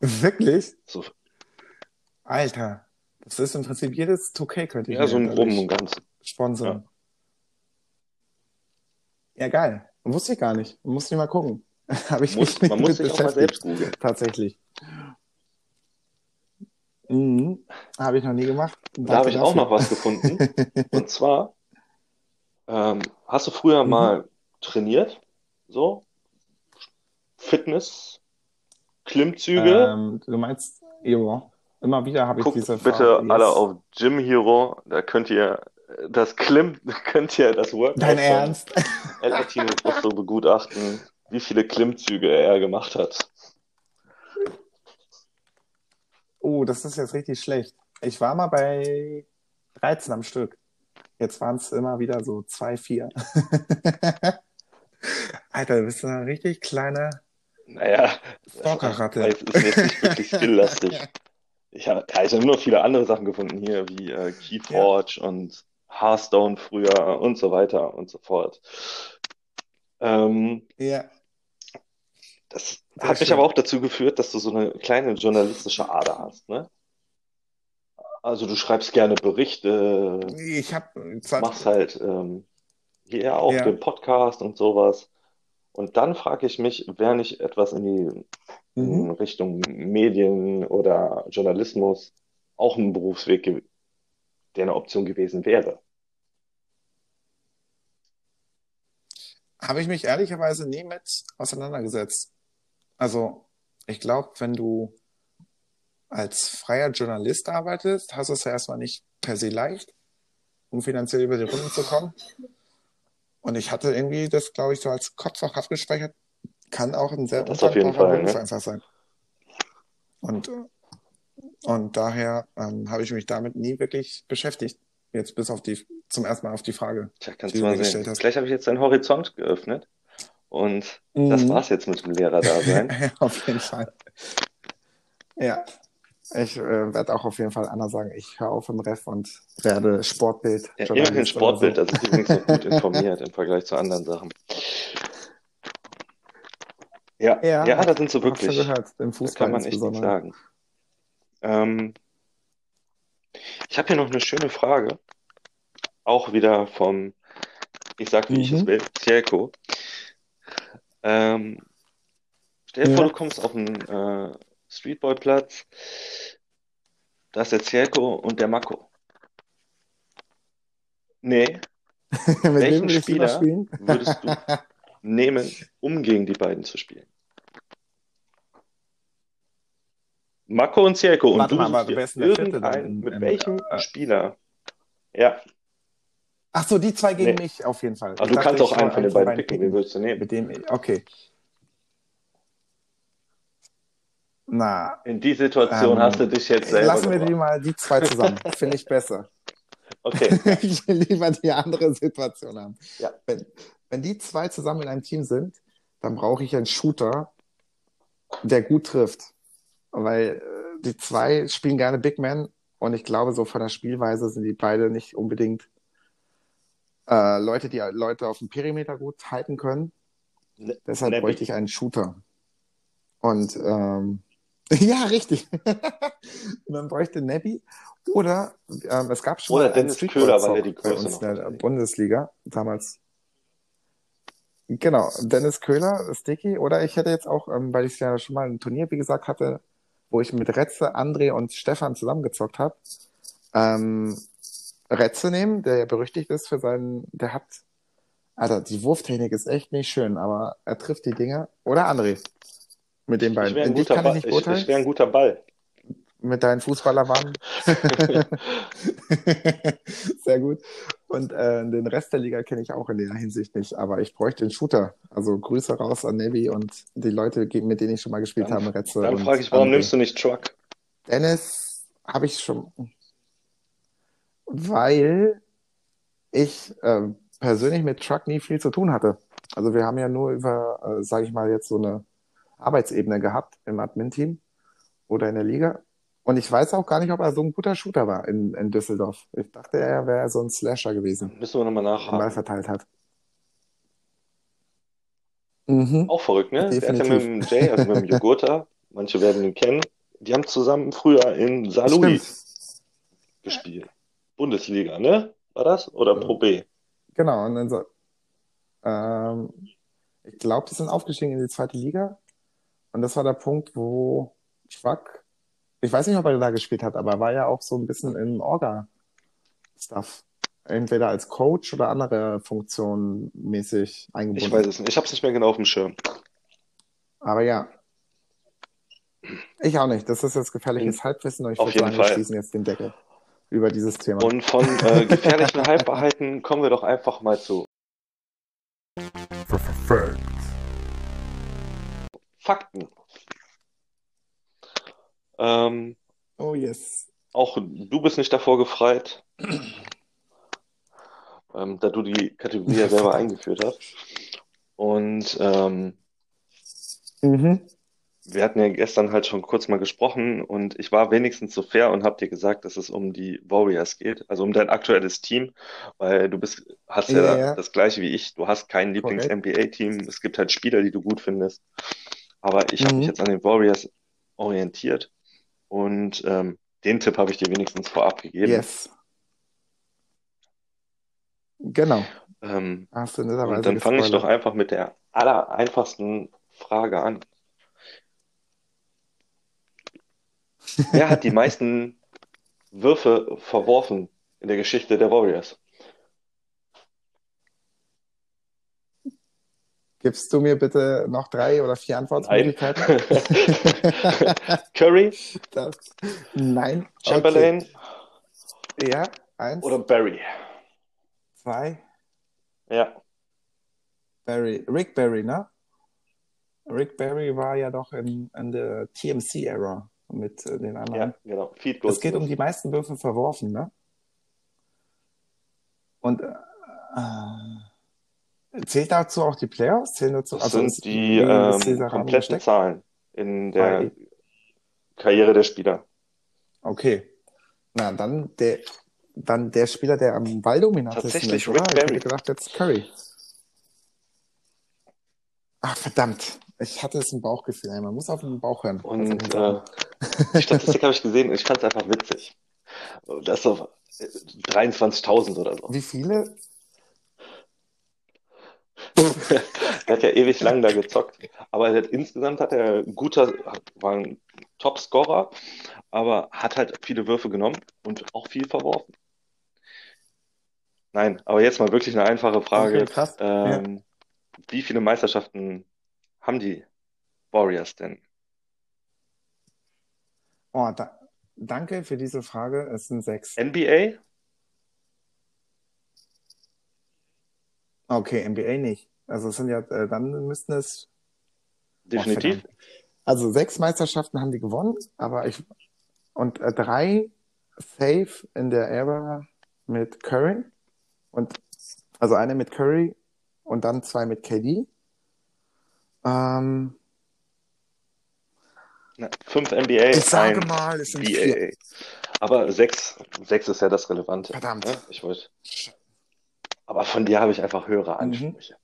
Speaker 2: Wirklich?
Speaker 1: so,
Speaker 2: Alter. Das ist im Prinzip jedes 2K könnte ich
Speaker 1: ja, so im Groben
Speaker 2: dadurch
Speaker 1: und Ganzen.
Speaker 2: sponsern. Ja, geil. Wusste ich gar nicht. Muss ich mal gucken. Habe ich
Speaker 1: Muss,
Speaker 2: mich
Speaker 1: man
Speaker 2: nicht
Speaker 1: muss sich auch mal selbst googeln.
Speaker 2: Tatsächlich. Mhm. Habe ich noch nie gemacht.
Speaker 1: Da habe ich auch
Speaker 2: dafür.
Speaker 1: noch was gefunden. Und zwar, ähm, hast du früher
Speaker 2: Mhm.
Speaker 1: mal trainiert? So? Fitness? Klimmzüge?
Speaker 2: Ähm, du meinst, jo, immer wieder habe ich
Speaker 1: Guckt
Speaker 2: diese
Speaker 1: bitte
Speaker 2: Frage.
Speaker 1: alle
Speaker 2: Yes.
Speaker 1: auf Gym Hero, da könnt ihr das Klimm, könnt ihr das Workout
Speaker 2: Dein Ernst?
Speaker 1: Begutachten, wie viele Klimmzüge er gemacht hat.
Speaker 2: Oh, das ist jetzt richtig schlecht. Ich war mal bei 13 am Stück. Jetzt waren es immer wieder so zwei, vier. Alter, du bist eine richtig kleine
Speaker 1: Naja, das
Speaker 2: Stalkerratte.
Speaker 1: ist jetzt nicht wirklich skilllastig. Ich habe ja, habe nur viele andere Sachen gefunden hier, wie äh, Keyforge und Hearthstone früher und so weiter und so fort. Ähm,
Speaker 2: Ja.
Speaker 1: das,
Speaker 2: Sehr
Speaker 1: Hat mich
Speaker 2: schön.
Speaker 1: aber auch dazu geführt, dass du so eine kleine journalistische Ader hast, ne? Also du schreibst gerne Berichte,
Speaker 2: Ich zwar,
Speaker 1: machst halt ähm, hier auch
Speaker 2: ja,
Speaker 1: den Podcast und sowas. Und dann frage ich mich, wäre nicht etwas in die in
Speaker 2: mhm.
Speaker 1: Richtung Medien oder Journalismus auch ein Berufsweg, der eine Option gewesen wäre.
Speaker 2: Habe ich mich ehrlicherweise nie mit auseinandergesetzt. Also, ich glaube, wenn du als freier Journalist arbeitest, hast du es ja erstmal nicht per se leicht, um finanziell über die Runden zu kommen. Und ich hatte irgendwie das, glaube ich, so als Kopf auch abgespeichert, kann auch ein sehr
Speaker 1: Fall,
Speaker 2: Beruf
Speaker 1: ne?
Speaker 2: einfach sein. Und, und daher ähm, habe ich mich damit nie wirklich beschäftigt. Jetzt bis auf die, zum ersten Mal auf die Frage,
Speaker 1: Tja,
Speaker 2: die
Speaker 1: kannst
Speaker 2: du
Speaker 1: du mal sehen.
Speaker 2: gestellt hast.
Speaker 1: Vielleicht habe ich jetzt deinen Horizont geöffnet. Und das
Speaker 2: Mhm.
Speaker 1: war's jetzt mit dem Lehrerdasein.
Speaker 2: Auf jeden Fall. Ja, ich äh, werde auch auf jeden Fall Anna sagen, ich höre auf im Ref und werde Sportbild,
Speaker 1: Ja, immerhin
Speaker 2: Journalist oder so.
Speaker 1: Sportbild, das ist übrigens noch gut informiert im Vergleich zu anderen Sachen. Ja,
Speaker 2: Ja,
Speaker 1: ja, da sind sie
Speaker 2: hab schon
Speaker 1: wirklich.
Speaker 2: gehört, im
Speaker 1: Da
Speaker 2: Fußball
Speaker 1: kann man echt nichts
Speaker 2: insbesondere.
Speaker 1: sagen. Ähm, ich habe hier noch eine schöne Frage, auch wieder vom, ich sag wie ich es
Speaker 2: Mhm.
Speaker 1: will, Cielko. Ähm, stell dir vor,
Speaker 2: Ja.
Speaker 1: du kommst auf einen äh, Streetball-Platz, da ist der Cielko und der Mako. Nee,
Speaker 2: Mit
Speaker 1: welchen Spieler
Speaker 2: spielen?
Speaker 1: würdest du nehmen, um gegen die beiden zu spielen? Mako und Cielko und du
Speaker 2: mal, aber wer ist denn der Vierte dann
Speaker 1: mit welchem
Speaker 2: äh,
Speaker 1: Spieler? Ja,
Speaker 2: Ach so, die zwei gegen
Speaker 1: nee.
Speaker 2: mich auf jeden Fall.
Speaker 1: Aber
Speaker 2: Ich
Speaker 1: du kannst auch einen von den beiden picken. Wen
Speaker 2: picken,
Speaker 1: würdest du nehmen?
Speaker 2: mit dem okay. Na,
Speaker 1: In die Situation hast du
Speaker 2: ähm,
Speaker 1: dich jetzt selber
Speaker 2: lassen wir die mal die zwei zusammen. Finde ich besser.
Speaker 1: Okay,
Speaker 2: Ich will lieber die andere Situation haben.
Speaker 1: ja.
Speaker 2: Wenn, wenn die zwei zusammen in einem Team sind, dann brauche ich einen Shooter, der gut trifft. Weil äh, die zwei spielen gerne Big Man und ich glaube, so von der Spielweise sind die beide nicht unbedingt äh, Leute, die Leute auf dem Perimeter gut halten können.
Speaker 1: Ne-
Speaker 2: Deshalb
Speaker 1: Nebby.
Speaker 2: bräuchte ich einen Shooter. Und ähm, ja, richtig. dann bräuchte Nebby. Oder ähm, es gab schon
Speaker 1: Oder Dennis Köhler, weil er die Größe
Speaker 2: uns in der. Bundesliga damals. Genau, Dennis Köhler, Sticky. Oder ich hätte jetzt auch, ähm, weil ich ja schon mal ein Turnier, wie gesagt, hatte, wo ich mit Retze, André und Stefan zusammengezockt habe, ähm, Retze nehmen, der ja berüchtigt ist für seinen, der hat, Alter, die Wurftechnik ist echt nicht schön, aber er trifft die Dinger. Oder André, mit den
Speaker 1: Ich
Speaker 2: beiden.
Speaker 1: ein
Speaker 2: In dich kann ich nicht
Speaker 1: Ich,
Speaker 2: beurteilen,
Speaker 1: ich wäre ein guter Ball.
Speaker 2: mit deinen Fußballerwarnen. Sehr gut. Und äh, den Rest der Liga kenne ich auch in der Hinsicht nicht, aber ich bräuchte einen Shooter. Also Grüße raus an Navy und die Leute, mit denen ich schon mal gespielt
Speaker 1: Dann,
Speaker 2: habe, Retze
Speaker 1: dann frage ich, warum
Speaker 2: André.
Speaker 1: nimmst du nicht Truck?
Speaker 2: Dennis habe ich schon, weil ich äh, persönlich mit Truck nie viel zu tun hatte. Also wir haben ja nur über, äh, sage ich mal, jetzt so eine Arbeitsebene gehabt im Admin-Team oder in der Liga. Und ich weiß auch gar nicht, ob er so ein guter Shooter war in, in Düsseldorf. Ich dachte, er wäre so ein Slasher gewesen,
Speaker 1: Müssen wir nochmal
Speaker 2: der den Ball
Speaker 1: nachhaken.
Speaker 2: verteilt hat. Mhm,
Speaker 1: Auch verrückt, ne? Der hat ja mit
Speaker 2: definitiv.
Speaker 1: dem Jay, also mit dem Jogurta, manche werden ihn kennen, die haben zusammen früher in
Speaker 2: Stimmt.
Speaker 1: gespielt. Bundesliga, ne? War das? Oder Pro B?
Speaker 2: Genau, und dann so, ähm, ich glaube, die sind aufgestiegen in die zweite Liga. Und das war der Punkt, wo Schwack, ich weiß nicht, ob er da gespielt hat, aber er war ja auch so ein bisschen im Orga-Stuff. Entweder als Coach oder andere Funktionen mäßig
Speaker 1: Ich
Speaker 2: eingebunden.
Speaker 1: weiß es nicht. Ich habe es nicht mehr genau auf dem Schirm.
Speaker 2: Aber ja, ich auch nicht. Das ist jetzt gefährliches Halbwissen und ich
Speaker 1: Auf
Speaker 2: würde sagen, wir schließen jetzt den Deckel über dieses Thema.
Speaker 1: Und von äh, gefährlichen Halbwahrheiten kommen wir doch einfach mal zu Fakten. Ähm,
Speaker 2: Oh yes.
Speaker 1: auch du bist nicht davor gefreit, ähm, da du die Kategorie ja selber eingeführt hast. Und ähm,
Speaker 2: Mhm.
Speaker 1: Wir hatten ja gestern halt schon kurz mal gesprochen und ich war wenigstens so fair und habe dir gesagt, dass es um die Warriors geht, also um dein aktuelles Team, weil du bist, hast ja
Speaker 2: Ja, ja.
Speaker 1: das gleiche wie ich, du hast kein. Lieblings-NBA-Team, es gibt halt Spieler, die du gut findest, Aber ich habe mich
Speaker 2: Mhm.
Speaker 1: jetzt an den Warriors orientiert und ähm, den Tipp habe ich dir wenigstens vorab gegeben.
Speaker 2: Yes. Genau.
Speaker 1: Ähm, und dann fange ich doch einfach mit der aller einfachsten Frage an. Wer hat die meisten Würfe verworfen in der Geschichte der Warriors?
Speaker 2: Gibst du mir bitte noch drei oder vier. Antwortmöglichkeiten?
Speaker 1: Curry,
Speaker 2: Das, nein.
Speaker 1: Chamberlain
Speaker 2: Okay. Ja, eins,
Speaker 1: oder Barry?
Speaker 2: zwei,
Speaker 1: Ja,
Speaker 2: Barry. Rick Barry, ne? Rick Barry war ja doch in, in der TMC-Ära mit äh, den anderen.
Speaker 1: ja, genau. Feed Goals.
Speaker 2: Es geht um die meisten Würfe verworfen, ne? Und äh, äh, zählt dazu auch die Playoffs? Zählen dazu?
Speaker 1: Das
Speaker 2: Also
Speaker 1: sind
Speaker 2: ist
Speaker 1: die ähm, kompletten? Zahlen in der
Speaker 2: Bei-
Speaker 1: Karriere der Spieler.
Speaker 2: Okay. Na, dann der, dann der Spieler, der am balldominantesten
Speaker 1: Tatsächlich
Speaker 2: ist, oder?
Speaker 1: Rick
Speaker 2: Ich hätte
Speaker 1: Barry.
Speaker 2: gedacht, jetzt Curry. Ach, verdammt. Ich hatte es im Bauchgefühl. Man muss auf den Bauch hören.
Speaker 1: Und
Speaker 2: sage.
Speaker 1: äh, die Statistik habe ich gesehen und ich fand es einfach witzig. Das ist so äh, 23.000 oder so.
Speaker 2: Wie viele?
Speaker 1: Er hat ja ewig lang da gezockt. Aber er hat, insgesamt hat er ein guter, war ein Top-Scorer, aber hat halt viele Würfe genommen und auch viel verworfen. Nein, aber jetzt mal wirklich eine einfache Frage.
Speaker 2: Okay, krass. Ja.
Speaker 1: Ähm, wie viele Meisterschaften haben die Warriors denn?
Speaker 2: Oh, da, danke für diese Frage. Es sind sechs.
Speaker 1: NBA?
Speaker 2: Okay, NBA nicht. Also es sind ja, äh, dann müssten es. Oh,
Speaker 1: Definitiv.
Speaker 2: verdammt. Also sechs Meisterschaften haben die gewonnen, aber ich und äh, drei safe in der Ära mit Curry und also eine mit Curry und dann zwei mit KD. Ähm,
Speaker 1: Na, fünf NBA,
Speaker 2: ich sage
Speaker 1: ein
Speaker 2: mal, es sind vier.
Speaker 1: BAA. Aber sechs, sechs ist ja das Relevante.
Speaker 2: Verdammt.
Speaker 1: Ne? Ich wollte. Aber von dir habe ich einfach höhere
Speaker 2: Mhm.
Speaker 1: Ansprüche.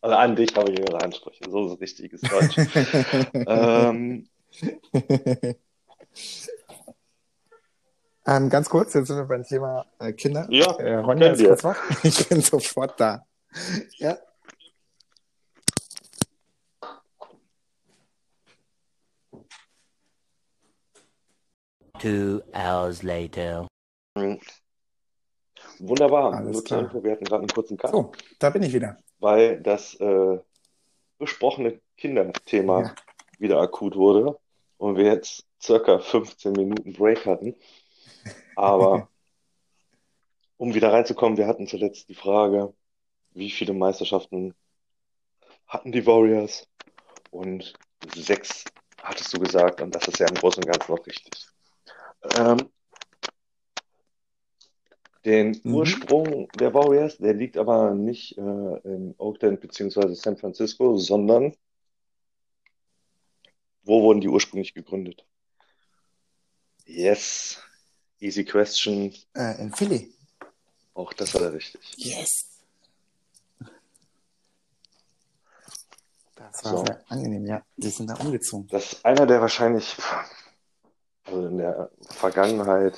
Speaker 1: Also an dich habe ich höhere Ansprüche. So ist richtiges Deutsch. ähm,
Speaker 2: ähm, ganz kurz, jetzt sind wir beim Thema äh, Kinder.
Speaker 1: ja,
Speaker 2: Äh, Ronja ist kurz wach. Ich bin sofort da. Ja.
Speaker 3: Two hours later.
Speaker 1: Wunderbar.
Speaker 2: Alles klar.
Speaker 1: Wir hatten gerade einen kurzen Cut,
Speaker 2: So, da bin ich wieder.
Speaker 1: weil das äh, besprochene Kinderthema
Speaker 2: Ja.
Speaker 1: wieder akut wurde und wir jetzt circa 15 Minuten Break hatten. Aber um wieder reinzukommen, wir hatten zuletzt die Frage, wie viele Meisterschaften hatten die Warriors? Und sechs hattest du gesagt, und das ist ja im Großen und Ganzen noch richtig. Ähm, den
Speaker 2: Mhm.
Speaker 1: Ursprung der Warriors, der liegt aber nicht äh, in Oakland beziehungsweise San Francisco, sondern wo wurden die ursprünglich gegründet? Yes, easy question.
Speaker 2: Äh, in Philly.
Speaker 1: Auch das war richtig.
Speaker 2: Yes. Das war
Speaker 1: So.
Speaker 2: sehr angenehm, ja. Die sind da umgezogen.
Speaker 1: Das ist einer der wahrscheinlich, also in der Vergangenheit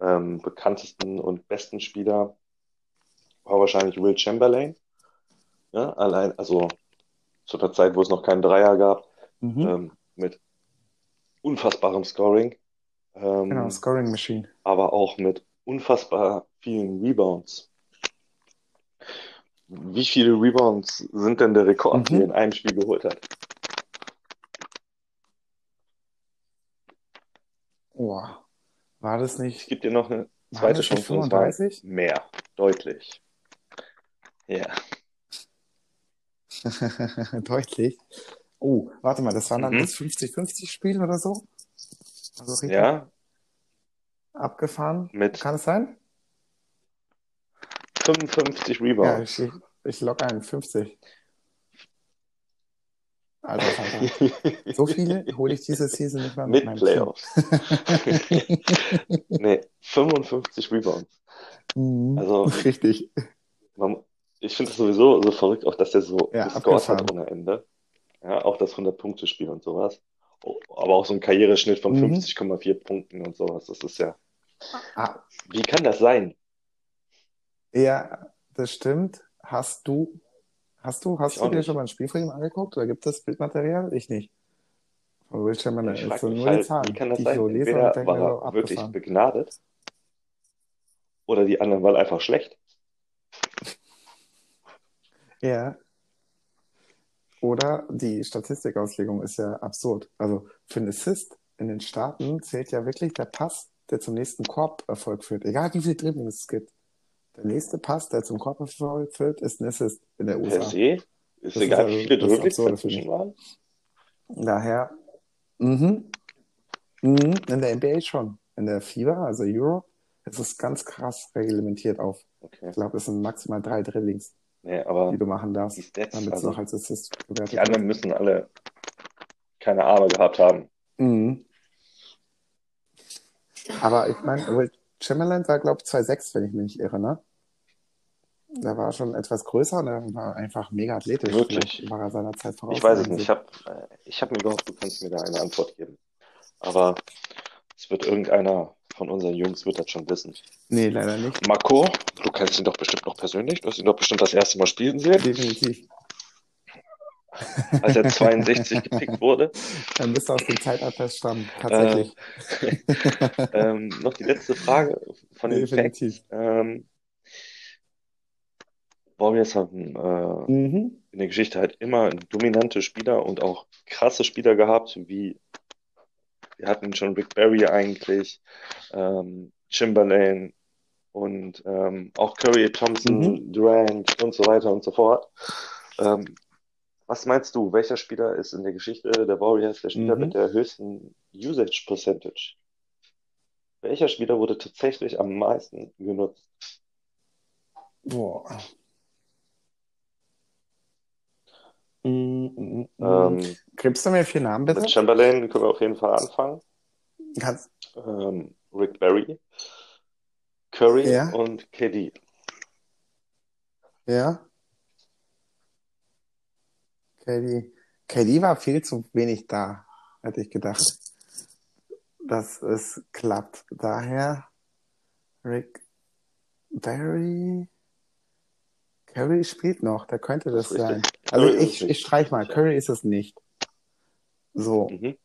Speaker 1: ähm, bekanntesten und besten Spieler war wahrscheinlich Will Chamberlain. Ja, allein, also zu der Zeit, wo es noch keinen Dreier gab,
Speaker 2: Mhm.
Speaker 1: ähm, mit unfassbarem Scoring, ähm,
Speaker 2: Genau, Scoring Machine.
Speaker 1: aber auch mit unfassbar vielen Rebounds. Wie viele Rebounds sind denn der Rekord,
Speaker 2: Mhm.
Speaker 1: er in einem Spiel geholt hat?
Speaker 2: Oh, war das
Speaker 1: Ich
Speaker 2: nicht,
Speaker 1: gebe dir noch eine
Speaker 2: waren
Speaker 1: zweite Chance und zwar
Speaker 2: 35?
Speaker 1: mehr, deutlich. Ja,
Speaker 2: Deutlich. Oh, warte mal, das war dann
Speaker 1: Mhm.
Speaker 2: das 50-50-Spiel oder so? Also
Speaker 1: ja,
Speaker 2: abgefahren.
Speaker 1: mit
Speaker 2: Kann es sein?
Speaker 1: 55
Speaker 2: Ja,
Speaker 1: Rebounds.
Speaker 2: ich, ich log ein, 50. Falter. So viele hole ich diese Season nicht mal mit
Speaker 1: Mit Playoffs. Nee, 55 Rebounds.
Speaker 2: Mhm.
Speaker 1: Also,
Speaker 2: Richtig.
Speaker 1: man, ich finde es sowieso so verrückt, auch dass der so
Speaker 2: Ja,
Speaker 1: gescored hat ohne Ende. Ja, auch das 100-Punkte-Spiel und sowas. Oh, Aber auch so ein Karriereschnitt von
Speaker 2: Mhm.
Speaker 1: 50,4 Punkten und sowas. Das ist ja.
Speaker 2: Ah,
Speaker 1: Wie kann das sein?
Speaker 2: ja, das stimmt. Hast du, hast du, hast
Speaker 1: Ich
Speaker 2: du dir
Speaker 1: nicht.
Speaker 2: schon mal ein Spiel von ihm angeguckt oder gibt es Bildmaterial? Ich nicht. Von Will Chamberlain
Speaker 1: Ich frage
Speaker 2: so
Speaker 1: mich
Speaker 2: nur die
Speaker 1: halt,
Speaker 2: Zahlen,
Speaker 1: wie kann das
Speaker 2: die
Speaker 1: sein?
Speaker 2: so lese
Speaker 1: Entweder
Speaker 2: denke
Speaker 1: war er wirklich
Speaker 2: abgefahren.
Speaker 1: begnadet oder die anderen waren einfach schlecht.
Speaker 2: Ja. Oder die Statistikauslegung ist ja absurd. Also für einen Assist in den Staaten zählt ja wirklich der Pass, der zum nächsten Korb-Erfolg führt. Egal wie viele Dribblings es gibt. Der nächste Pass, der zum Korb-Erfolg führt, ist ein Assist in der
Speaker 1: Per
Speaker 2: USA.
Speaker 1: se ist
Speaker 2: Das ist
Speaker 1: egal,
Speaker 2: also
Speaker 1: wie viele
Speaker 2: das
Speaker 1: Dribblings
Speaker 2: Absurde,
Speaker 1: dazwischen waren.
Speaker 2: Daher, mhm, mhm, in der NBA schon. In der FIBA, also Europe, ist es ganz krass reglementiert auf.
Speaker 1: Okay.
Speaker 2: Ich glaube, es sind maximal drei Dribblings,
Speaker 1: Nee,
Speaker 2: die du machen darfst, damit es
Speaker 1: also
Speaker 2: noch als Assist bewertet
Speaker 1: die anderen müssen alle keine Arme gehabt haben.
Speaker 2: Mhm. Aber ich meine, Chamberlain war, glaube ich, 2,6, wenn ich mich nicht irre, ne? Der war schon etwas größer und er war einfach mega athletisch.
Speaker 1: Wirklich?
Speaker 2: War er seiner Zeit voraus.
Speaker 1: Ich weiß es
Speaker 2: der
Speaker 1: nicht. Ich habe ich hab mir gehofft, du kannst mir da eine Antwort geben. Aber es wird irgendeiner von unseren Jungs wird das schon wissen.
Speaker 2: Nee, leider nicht.
Speaker 1: Marco, du kennst ihn doch bestimmt noch persönlich. Du hast ihn doch bestimmt das erste Mal spielen sehen,
Speaker 2: Definitiv.
Speaker 1: als er 62 gepickt wurde.
Speaker 2: Dann bist du aus dem Zeitalter stammen, tatsächlich.
Speaker 1: Ähm, noch die letzte Frage von den Facts.
Speaker 2: Definitiv.
Speaker 1: Ähm, Warriors haben äh,
Speaker 2: Mhm.
Speaker 1: in der Geschichte halt immer dominante Spieler und auch krasse Spieler gehabt, wie wir hatten schon Rick Barry eigentlich, ähm, Chamberlain und ähm, auch Curry, Thompson,
Speaker 2: Mhm.
Speaker 1: Durant und so weiter und so fort. Ähm, was meinst du, welcher Spieler ist in der Geschichte der Warriors der Spieler
Speaker 2: Mhm.
Speaker 1: mit der höchsten Usage Percentage? Welcher Spieler wurde tatsächlich am meisten genutzt?
Speaker 2: Boah. Mhm, mhm, mhm.
Speaker 1: Ähm,
Speaker 2: Gibst du mir vier Namen bitte?
Speaker 1: mit Chamberlain können wir auf jeden Fall anfangen.
Speaker 2: Kannst,
Speaker 1: ähm, Rick Barry, Curry
Speaker 2: Ja.
Speaker 1: und KD.
Speaker 2: ja? KD. KD war viel zu wenig da, hätte ich gedacht, dass es klappt. Daher Rick Barry. Curry spielt noch, der könnte das,
Speaker 1: Das
Speaker 2: sein. Also
Speaker 1: Curry
Speaker 2: ich, ich streich mal, Curry ist es nicht. So,
Speaker 1: Mhm.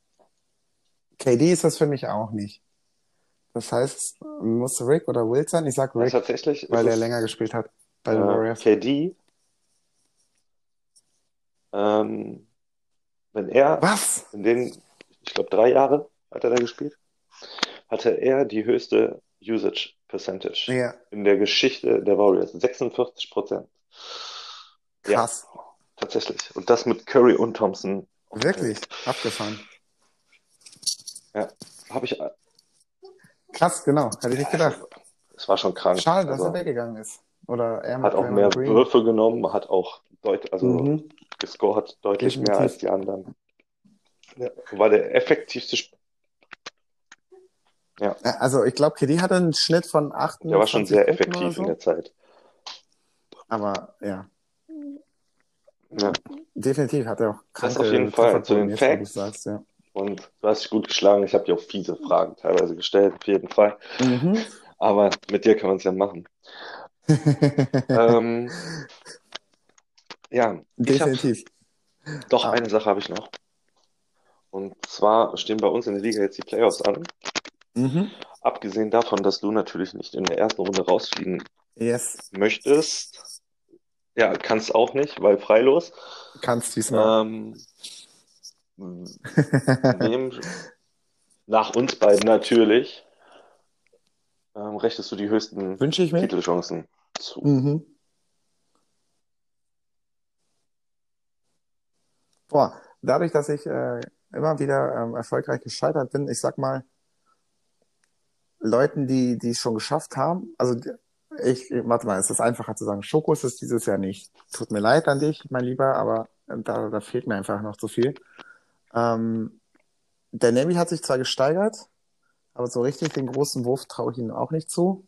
Speaker 2: KD ist es für mich auch nicht. Das heißt, muss Rick oder Will sein? Ich sag Rick,
Speaker 1: tatsächlich
Speaker 2: weil er länger gespielt hat bei den
Speaker 1: äh,
Speaker 2: Warriors.
Speaker 1: KD. Ähm, wenn er
Speaker 2: Was?
Speaker 1: in den, ich glaube, drei Jahre hat er da gespielt, hatte er die höchste Usage Percentage
Speaker 2: Ja,
Speaker 1: in der Geschichte der Warriors. 46 Prozent. Ja,
Speaker 2: krass.
Speaker 1: tatsächlich. Und das mit Curry und Thompson.
Speaker 2: Wirklich, abgefahren.
Speaker 1: Ja, habe ich.
Speaker 2: Krass, genau, hätte ich nicht gedacht.
Speaker 1: Es war schon krank.
Speaker 2: Schade, dass
Speaker 1: Also,
Speaker 2: er weggegangen ist. Oder er
Speaker 1: hat auch mehr
Speaker 2: Green.
Speaker 1: Würfe genommen, hat auch deut also
Speaker 2: Mhm.
Speaker 1: gescored deutlich mehr
Speaker 2: Definitiv.
Speaker 1: als die anderen. Ja, war der effektivste Sp Ja,
Speaker 2: Ja, Also ich glaube, KD hatte einen Schnitt von 28
Speaker 1: der war schon sehr effektiv
Speaker 2: so.
Speaker 1: in der Zeit.
Speaker 2: Aber ja,
Speaker 1: Ja.
Speaker 2: definitiv hat er auch
Speaker 1: Das
Speaker 2: kranke
Speaker 1: auf jeden Fall. Zu den Facts.
Speaker 2: sagst, ja.
Speaker 1: Und du hast dich gut geschlagen. Ich habe dir auch fiese Fragen teilweise gestellt, auf jeden Fall.
Speaker 2: Mhm.
Speaker 1: Aber mit dir kann man es ja machen. ähm, ja,
Speaker 2: Definitiv.
Speaker 1: doch
Speaker 2: Ah.
Speaker 1: eine Sache habe ich noch. Und zwar stehen bei uns in der Liga jetzt die Playoffs an.
Speaker 2: Mhm.
Speaker 1: Abgesehen davon, dass du natürlich nicht in der ersten Runde rausfliegen
Speaker 2: Yes,
Speaker 1: möchtest. Ja, kannst auch nicht, weil freilos.
Speaker 2: kannst diesmal.
Speaker 1: Ähm, wem, nach uns beiden natürlich, ähm, rechnest du die höchsten
Speaker 2: Wünsche ich mir.
Speaker 1: Titelchancen zu?
Speaker 2: Mhm. Boah, dadurch, dass ich äh, immer wieder ähm, erfolgreich gescheitert bin, ich sag mal, Leuten, die die es schon geschafft haben, also ich, warte mal, es ist einfacher zu sagen, Schoko ist es dieses Jahr nicht. Tut mir leid an dich, mein Lieber, aber da, da fehlt mir einfach noch zu viel. Ähm, der Navy hat sich zwar gesteigert, aber so richtig den großen Wurf traue ich ihm auch nicht zu.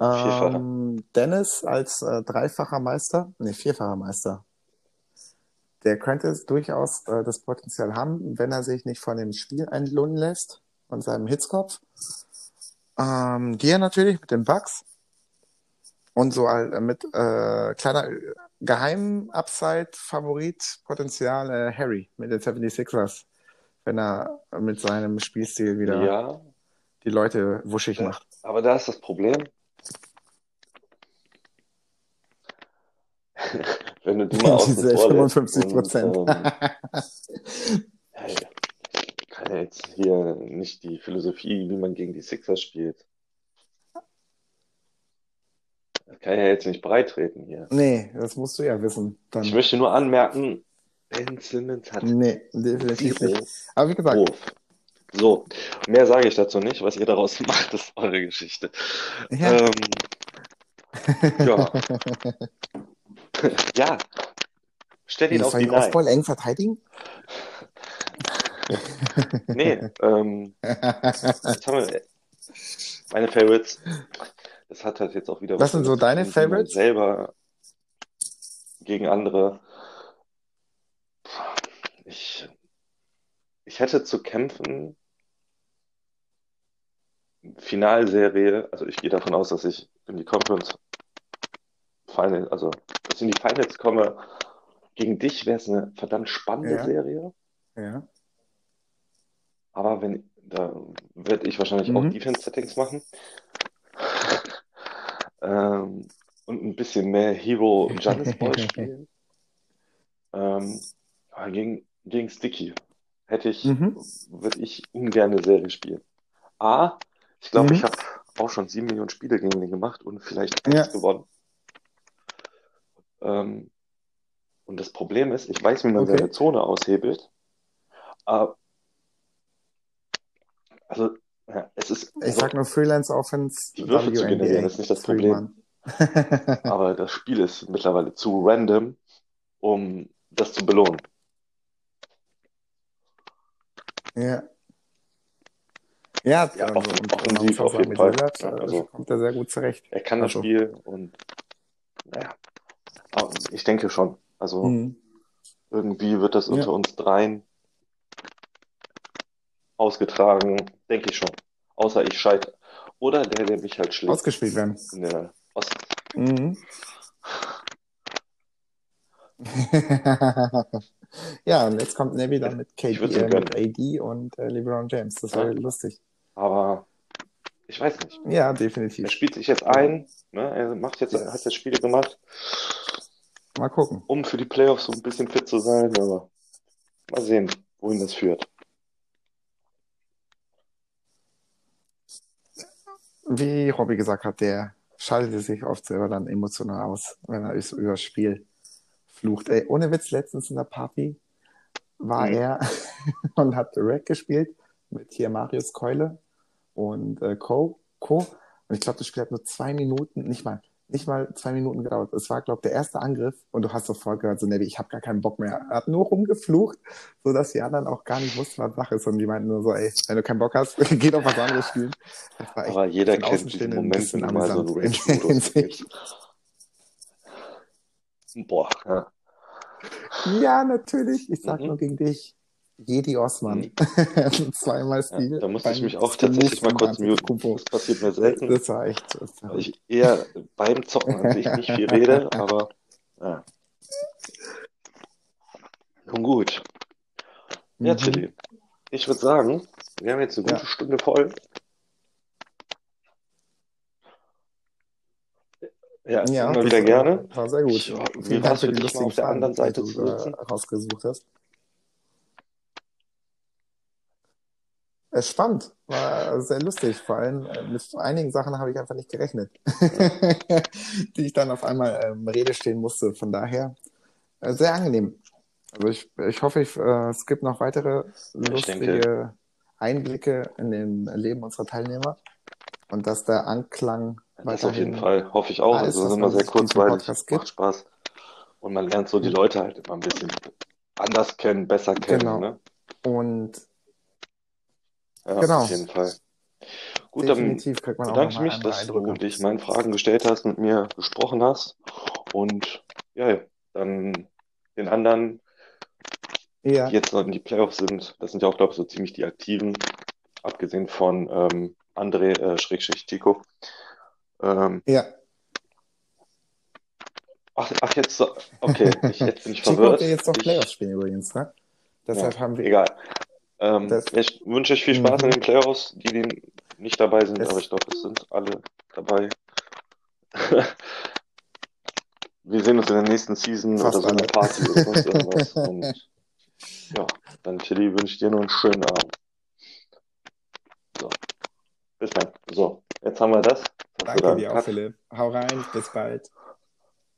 Speaker 2: Ähm, Dennis als äh, dreifacher Meister, nee, vierfacher Meister. der könnte es durchaus äh, das Potenzial haben, wenn er sich nicht von dem Spiel einlullen lässt, von seinem Hitzkopf. Ähm, Gier natürlich mit den Bugs. Und so halt, äh, mit äh, kleiner äh, geheimen Upside-Favorit Potenzial äh, Harry mit den 76ers, wenn er mit seinem Spielstil wieder
Speaker 1: Ja,
Speaker 2: die Leute wuschig
Speaker 1: Ja.
Speaker 2: macht.
Speaker 1: aber da ist das Problem. Wenn du die mal außen
Speaker 2: Diese
Speaker 1: vor lässt
Speaker 2: 55
Speaker 1: und,
Speaker 2: Prozent.
Speaker 1: ähm, hey, ich kann ja jetzt hier nicht die Philosophie, wie man gegen die Sixers spielt. Das kann ich ja jetzt nicht breitreten hier.
Speaker 2: nee, das musst du ja wissen. Dann.
Speaker 1: Ich möchte nur anmerken, Ben Simmons hat
Speaker 2: Nee, definitiv nicht. Aber wie gesagt,
Speaker 1: Wurf. So, mehr sage ich dazu nicht. Was ihr daraus macht, ist eure Geschichte.
Speaker 2: ja.
Speaker 1: Ähm, ja. ja. Stell ihn auf die Nine.
Speaker 2: Ostball eng verteidigen?
Speaker 1: Nee, ähm, jetzt haben wir meine Favorites. Das hat halt jetzt auch wieder
Speaker 2: Was sind so deine Favorites?
Speaker 1: selber gegen andere. Ich, ich hätte zu kämpfen. Finalserie, also ich gehe davon aus, dass ich in die Conference Final, also dass ich in die Finals komme. Gegen dich wäre es eine verdammt spannende
Speaker 2: Ja.
Speaker 1: Serie.
Speaker 2: Ja.
Speaker 1: Aber wenn, da werde ich wahrscheinlich auch
Speaker 2: Mhm.
Speaker 1: Defense-Settings machen. Ähm, und ein bisschen mehr Hero und Giannis Ball spielen. ähm, aber gegen, gegen Sticky hätte ich,
Speaker 2: Mhm.
Speaker 1: würde ich ungern eine Serie spielen. A, ich glaube,
Speaker 2: Mhm.
Speaker 1: ich habe auch schon sieben Millionen Spiele gegen den gemacht und vielleicht
Speaker 2: Ja.
Speaker 1: eins gewonnen. Ähm, und das Problem ist, ich weiß, wie man
Speaker 2: Okay.
Speaker 1: seine Zone aushebelt. Aber, also, ja, es ist,
Speaker 2: Ich
Speaker 1: also,
Speaker 2: sag nur Freelance Offense,
Speaker 1: Die Würfe zu generieren, ist nicht das Problem. Aber das Spiel ist mittlerweile zu random, um das zu belohnen.
Speaker 2: ja. Ja,
Speaker 1: Ja,
Speaker 2: also,
Speaker 1: offen-
Speaker 2: und
Speaker 1: offensiv auf jeden Fall.
Speaker 2: Lillard
Speaker 1: Ja,
Speaker 2: äh,
Speaker 1: also-
Speaker 2: kommt er sehr gut zurecht.
Speaker 1: Er kann das
Speaker 2: Also.
Speaker 1: Spiel und, naja, aber ich denke schon. Also,
Speaker 2: Mhm.
Speaker 1: irgendwie wird das
Speaker 2: Ja.
Speaker 1: unter uns dreien ausgetragen, denke ich schon. Außer ich scheitere. Oder der, der mich halt schlägt
Speaker 2: Ausgespielt werden.
Speaker 1: der Ost.
Speaker 2: Mhm. ja, und jetzt kommt Nebi dann mit
Speaker 1: Ich
Speaker 2: KD, äh, mit AD und äh, LeBron James. Das war
Speaker 1: Ja.
Speaker 2: lustig.
Speaker 1: Aber ich weiß nicht.
Speaker 2: Ja,
Speaker 1: Er
Speaker 2: definitiv.
Speaker 1: spielt sich jetzt ein, ne? Er macht jetzt, hat jetzt Spiele gemacht,
Speaker 2: Mal gucken.
Speaker 1: um für die Playoffs so ein bisschen fit zu sein, aber mal sehen, wohin das führt.
Speaker 2: Wie Robby gesagt hat, der schaltet sich oft selber dann emotional aus, wenn er über das Spiel flucht. Ey, ohne Witz, letztens in der Party war
Speaker 1: Mhm.
Speaker 2: er und hat Rack gespielt mit hier Marius Keule und äh, Co. Co. Und ich glaube, das Spiel hat nur zwei Minuten, nicht mal, nicht mal zwei Minuten gedauert. Es war, glaube ich, der erste Angriff und du hast sofort gehört, so, Nevi, ich habe gar keinen Bock mehr. Er hat nur rumgeflucht, sodass die anderen auch gar nicht wussten, was Sache ist. Und die meinten nur so, ey, wenn du keinen Bock hast, geh doch was anderes spielen.
Speaker 1: Aber jeder kennt diesen
Speaker 2: ein
Speaker 1: Moment, wenn mal so einen
Speaker 2: amüsant in
Speaker 1: Rage-Modus
Speaker 2: Hinsicht.
Speaker 1: gibst. Boah, ja.
Speaker 2: Ja, natürlich. Ich sag
Speaker 1: Mhm.
Speaker 2: nur gegen dich. Jedi Osman. Zweimal
Speaker 1: ja.
Speaker 2: Stil.
Speaker 1: Da musste ich mich auch tatsächlich mal kurz muten. Das passiert mir selten,
Speaker 2: Das war echt
Speaker 1: weil
Speaker 2: verrückt.
Speaker 1: ich eher beim Zocken an sich nicht viel rede, aber ja. Nun gut. Ja,
Speaker 2: Mhm.
Speaker 1: Tilly. Ich würde sagen, wir haben jetzt eine gute
Speaker 2: Ja.
Speaker 1: Stunde voll. Ja,
Speaker 2: Ja,
Speaker 1: immer
Speaker 2: das
Speaker 1: wieder
Speaker 2: war-
Speaker 1: gerne.
Speaker 2: War sehr gut.
Speaker 1: Ich- wie
Speaker 2: Dank für
Speaker 1: für
Speaker 2: die
Speaker 1: dich, mal auf der anderen Seite
Speaker 2: du
Speaker 1: zu sitzen?
Speaker 2: rausgesucht hast. Es ist spannend, war sehr lustig. Vor allem äh, mit einigen Sachen habe ich einfach nicht gerechnet, die ich dann auf einmal ähm, Rede stehen musste. Von daher äh, sehr angenehm. Also ich, ich hoffe, ich, äh, es gibt noch weitere lustige Einblicke in den Leben unserer Teilnehmer und dass der Anklang
Speaker 1: Das auf jeden Fall, hoffe ich auch.
Speaker 2: alles,
Speaker 1: Also es ist immer sehr kurzweilig,
Speaker 2: Podcast gibt.
Speaker 1: macht Spaß. Und man lernt so die Leute halt immer ein bisschen anders kennen, besser kennen,
Speaker 2: Genau.
Speaker 1: ne?
Speaker 2: und
Speaker 1: Ja,
Speaker 2: Genau.
Speaker 1: auf jeden Fall. Gut, dann
Speaker 2: definitiv auch
Speaker 1: bedanke ich mich, dass du
Speaker 2: Eindrücke.
Speaker 1: dich meinen Fragen gestellt hast, mit mir gesprochen hast. Und ja, dann den anderen
Speaker 2: Ja,
Speaker 1: die jetzt noch in die Playoffs sind. Das sind ja auch, glaube ich, so ziemlich die Aktiven, abgesehen von ähm, André, äh, Schrägstrich Tico. Ähm,
Speaker 2: ja.
Speaker 1: ach, ach, jetzt, okay, ich, jetzt bin ich verwirrt.
Speaker 2: hat ja jetzt noch Playoffs spielen übrigens, ne? Deshalb
Speaker 1: Ja,
Speaker 2: haben wir.
Speaker 1: Egal. Ähm, ich wünsche euch viel Spaß
Speaker 2: Mhm.
Speaker 1: in den Playoffs, die, die nicht dabei sind,
Speaker 2: Das-
Speaker 1: aber ich glaube, es sind alle dabei. Wir sehen uns in der nächsten Season
Speaker 2: Fast
Speaker 1: oder so einer. Party oder sonst irgendwas. Und ja, dann Tilly wünsche ich dir noch einen schönen Abend. So. Bis dann. So, jetzt haben wir das.
Speaker 2: Danke dir auch. Philipp. Hau rein, bis bald.